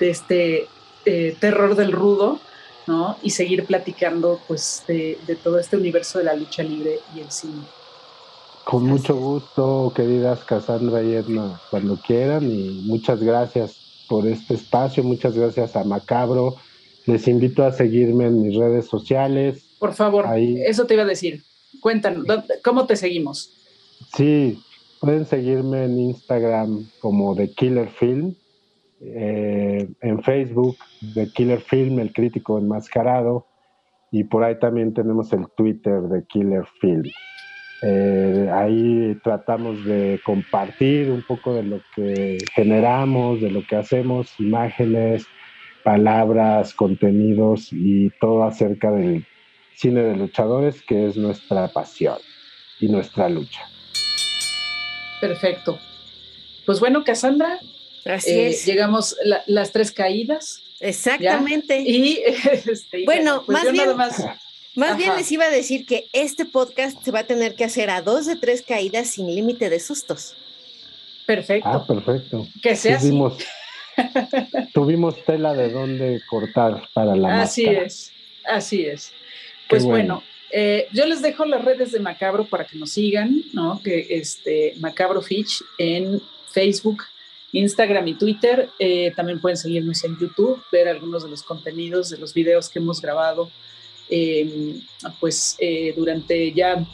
de este eh, terror del rudo, ¿no? Y seguir platicando pues de, todo este universo de la lucha libre y el cine. Con mucho gusto, queridas Cassandra y Edna, cuando quieran y muchas gracias por este espacio, muchas gracias a Macabro. Les invito a seguirme en mis redes sociales. Por favor, eso te iba a decir. Cuéntanos, ¿cómo te seguimos? Sí, pueden seguirme en Instagram como The Killer Film en Facebook de Killer Film, el crítico enmascarado, y por ahí también tenemos el Twitter de Killer Film. Eh, ahí tratamos de compartir un poco de lo que generamos, de lo que hacemos, imágenes, palabras, contenidos y todo acerca del cine de luchadores, que es nuestra pasión y nuestra lucha. Perfecto. Pues bueno, Cassandra, Así eh, es. Llegamos las tres caídas. Exactamente. Y este, bueno, pues más bien, más, bien les iba a decir que este podcast se va a tener que hacer a dos de tres caídas sin límite de sustos. Perfecto. Ah, perfecto. Que sea tuvimos, tuvimos tela de dónde cortar para la Así es, así es. Pues bueno. Eh, yo les dejo las redes de Macabro para que nos sigan, ¿no? Que este Macabro Fitch en Facebook, Instagram y Twitter. Eh, también pueden seguirnos en YouTube, ver algunos de los contenidos, de los videos que hemos grabado, em, pues eh, durante ya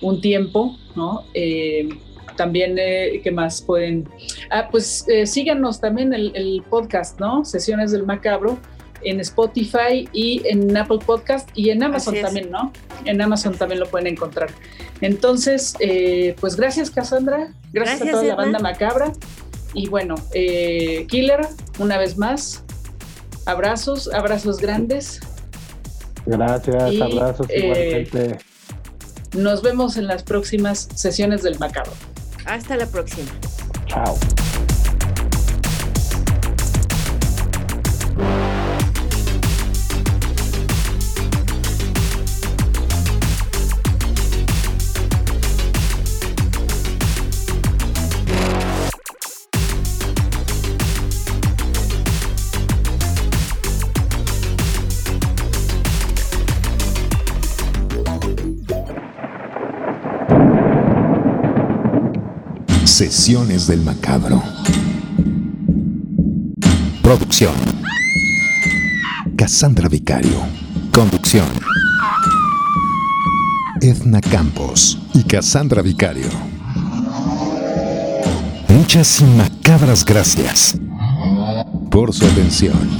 un tiempo, ¿no? Em, también, eh, ¿qué más pueden? Ah, pues síganos también el, el, podcast, ¿no? Sesiones del Macabro en Spotify y en Apple Podcast y en Amazon también, ¿no? En Amazon también lo pueden encontrar. Entonces, pues gracias Cassandra, gracias, a toda la banda macabra y bueno, eh, Killer, una vez más, abrazos, abrazos grandes. Gracias, abrazos eh, igualmente. Nos vemos en las próximas sesiones del Macabro. Hasta la próxima. Chao. Del Macabro. Producción. Cassandra Vicario. Conducción. Edna Campos y Cassandra Vicario. Muchas y macabras gracias por su atención.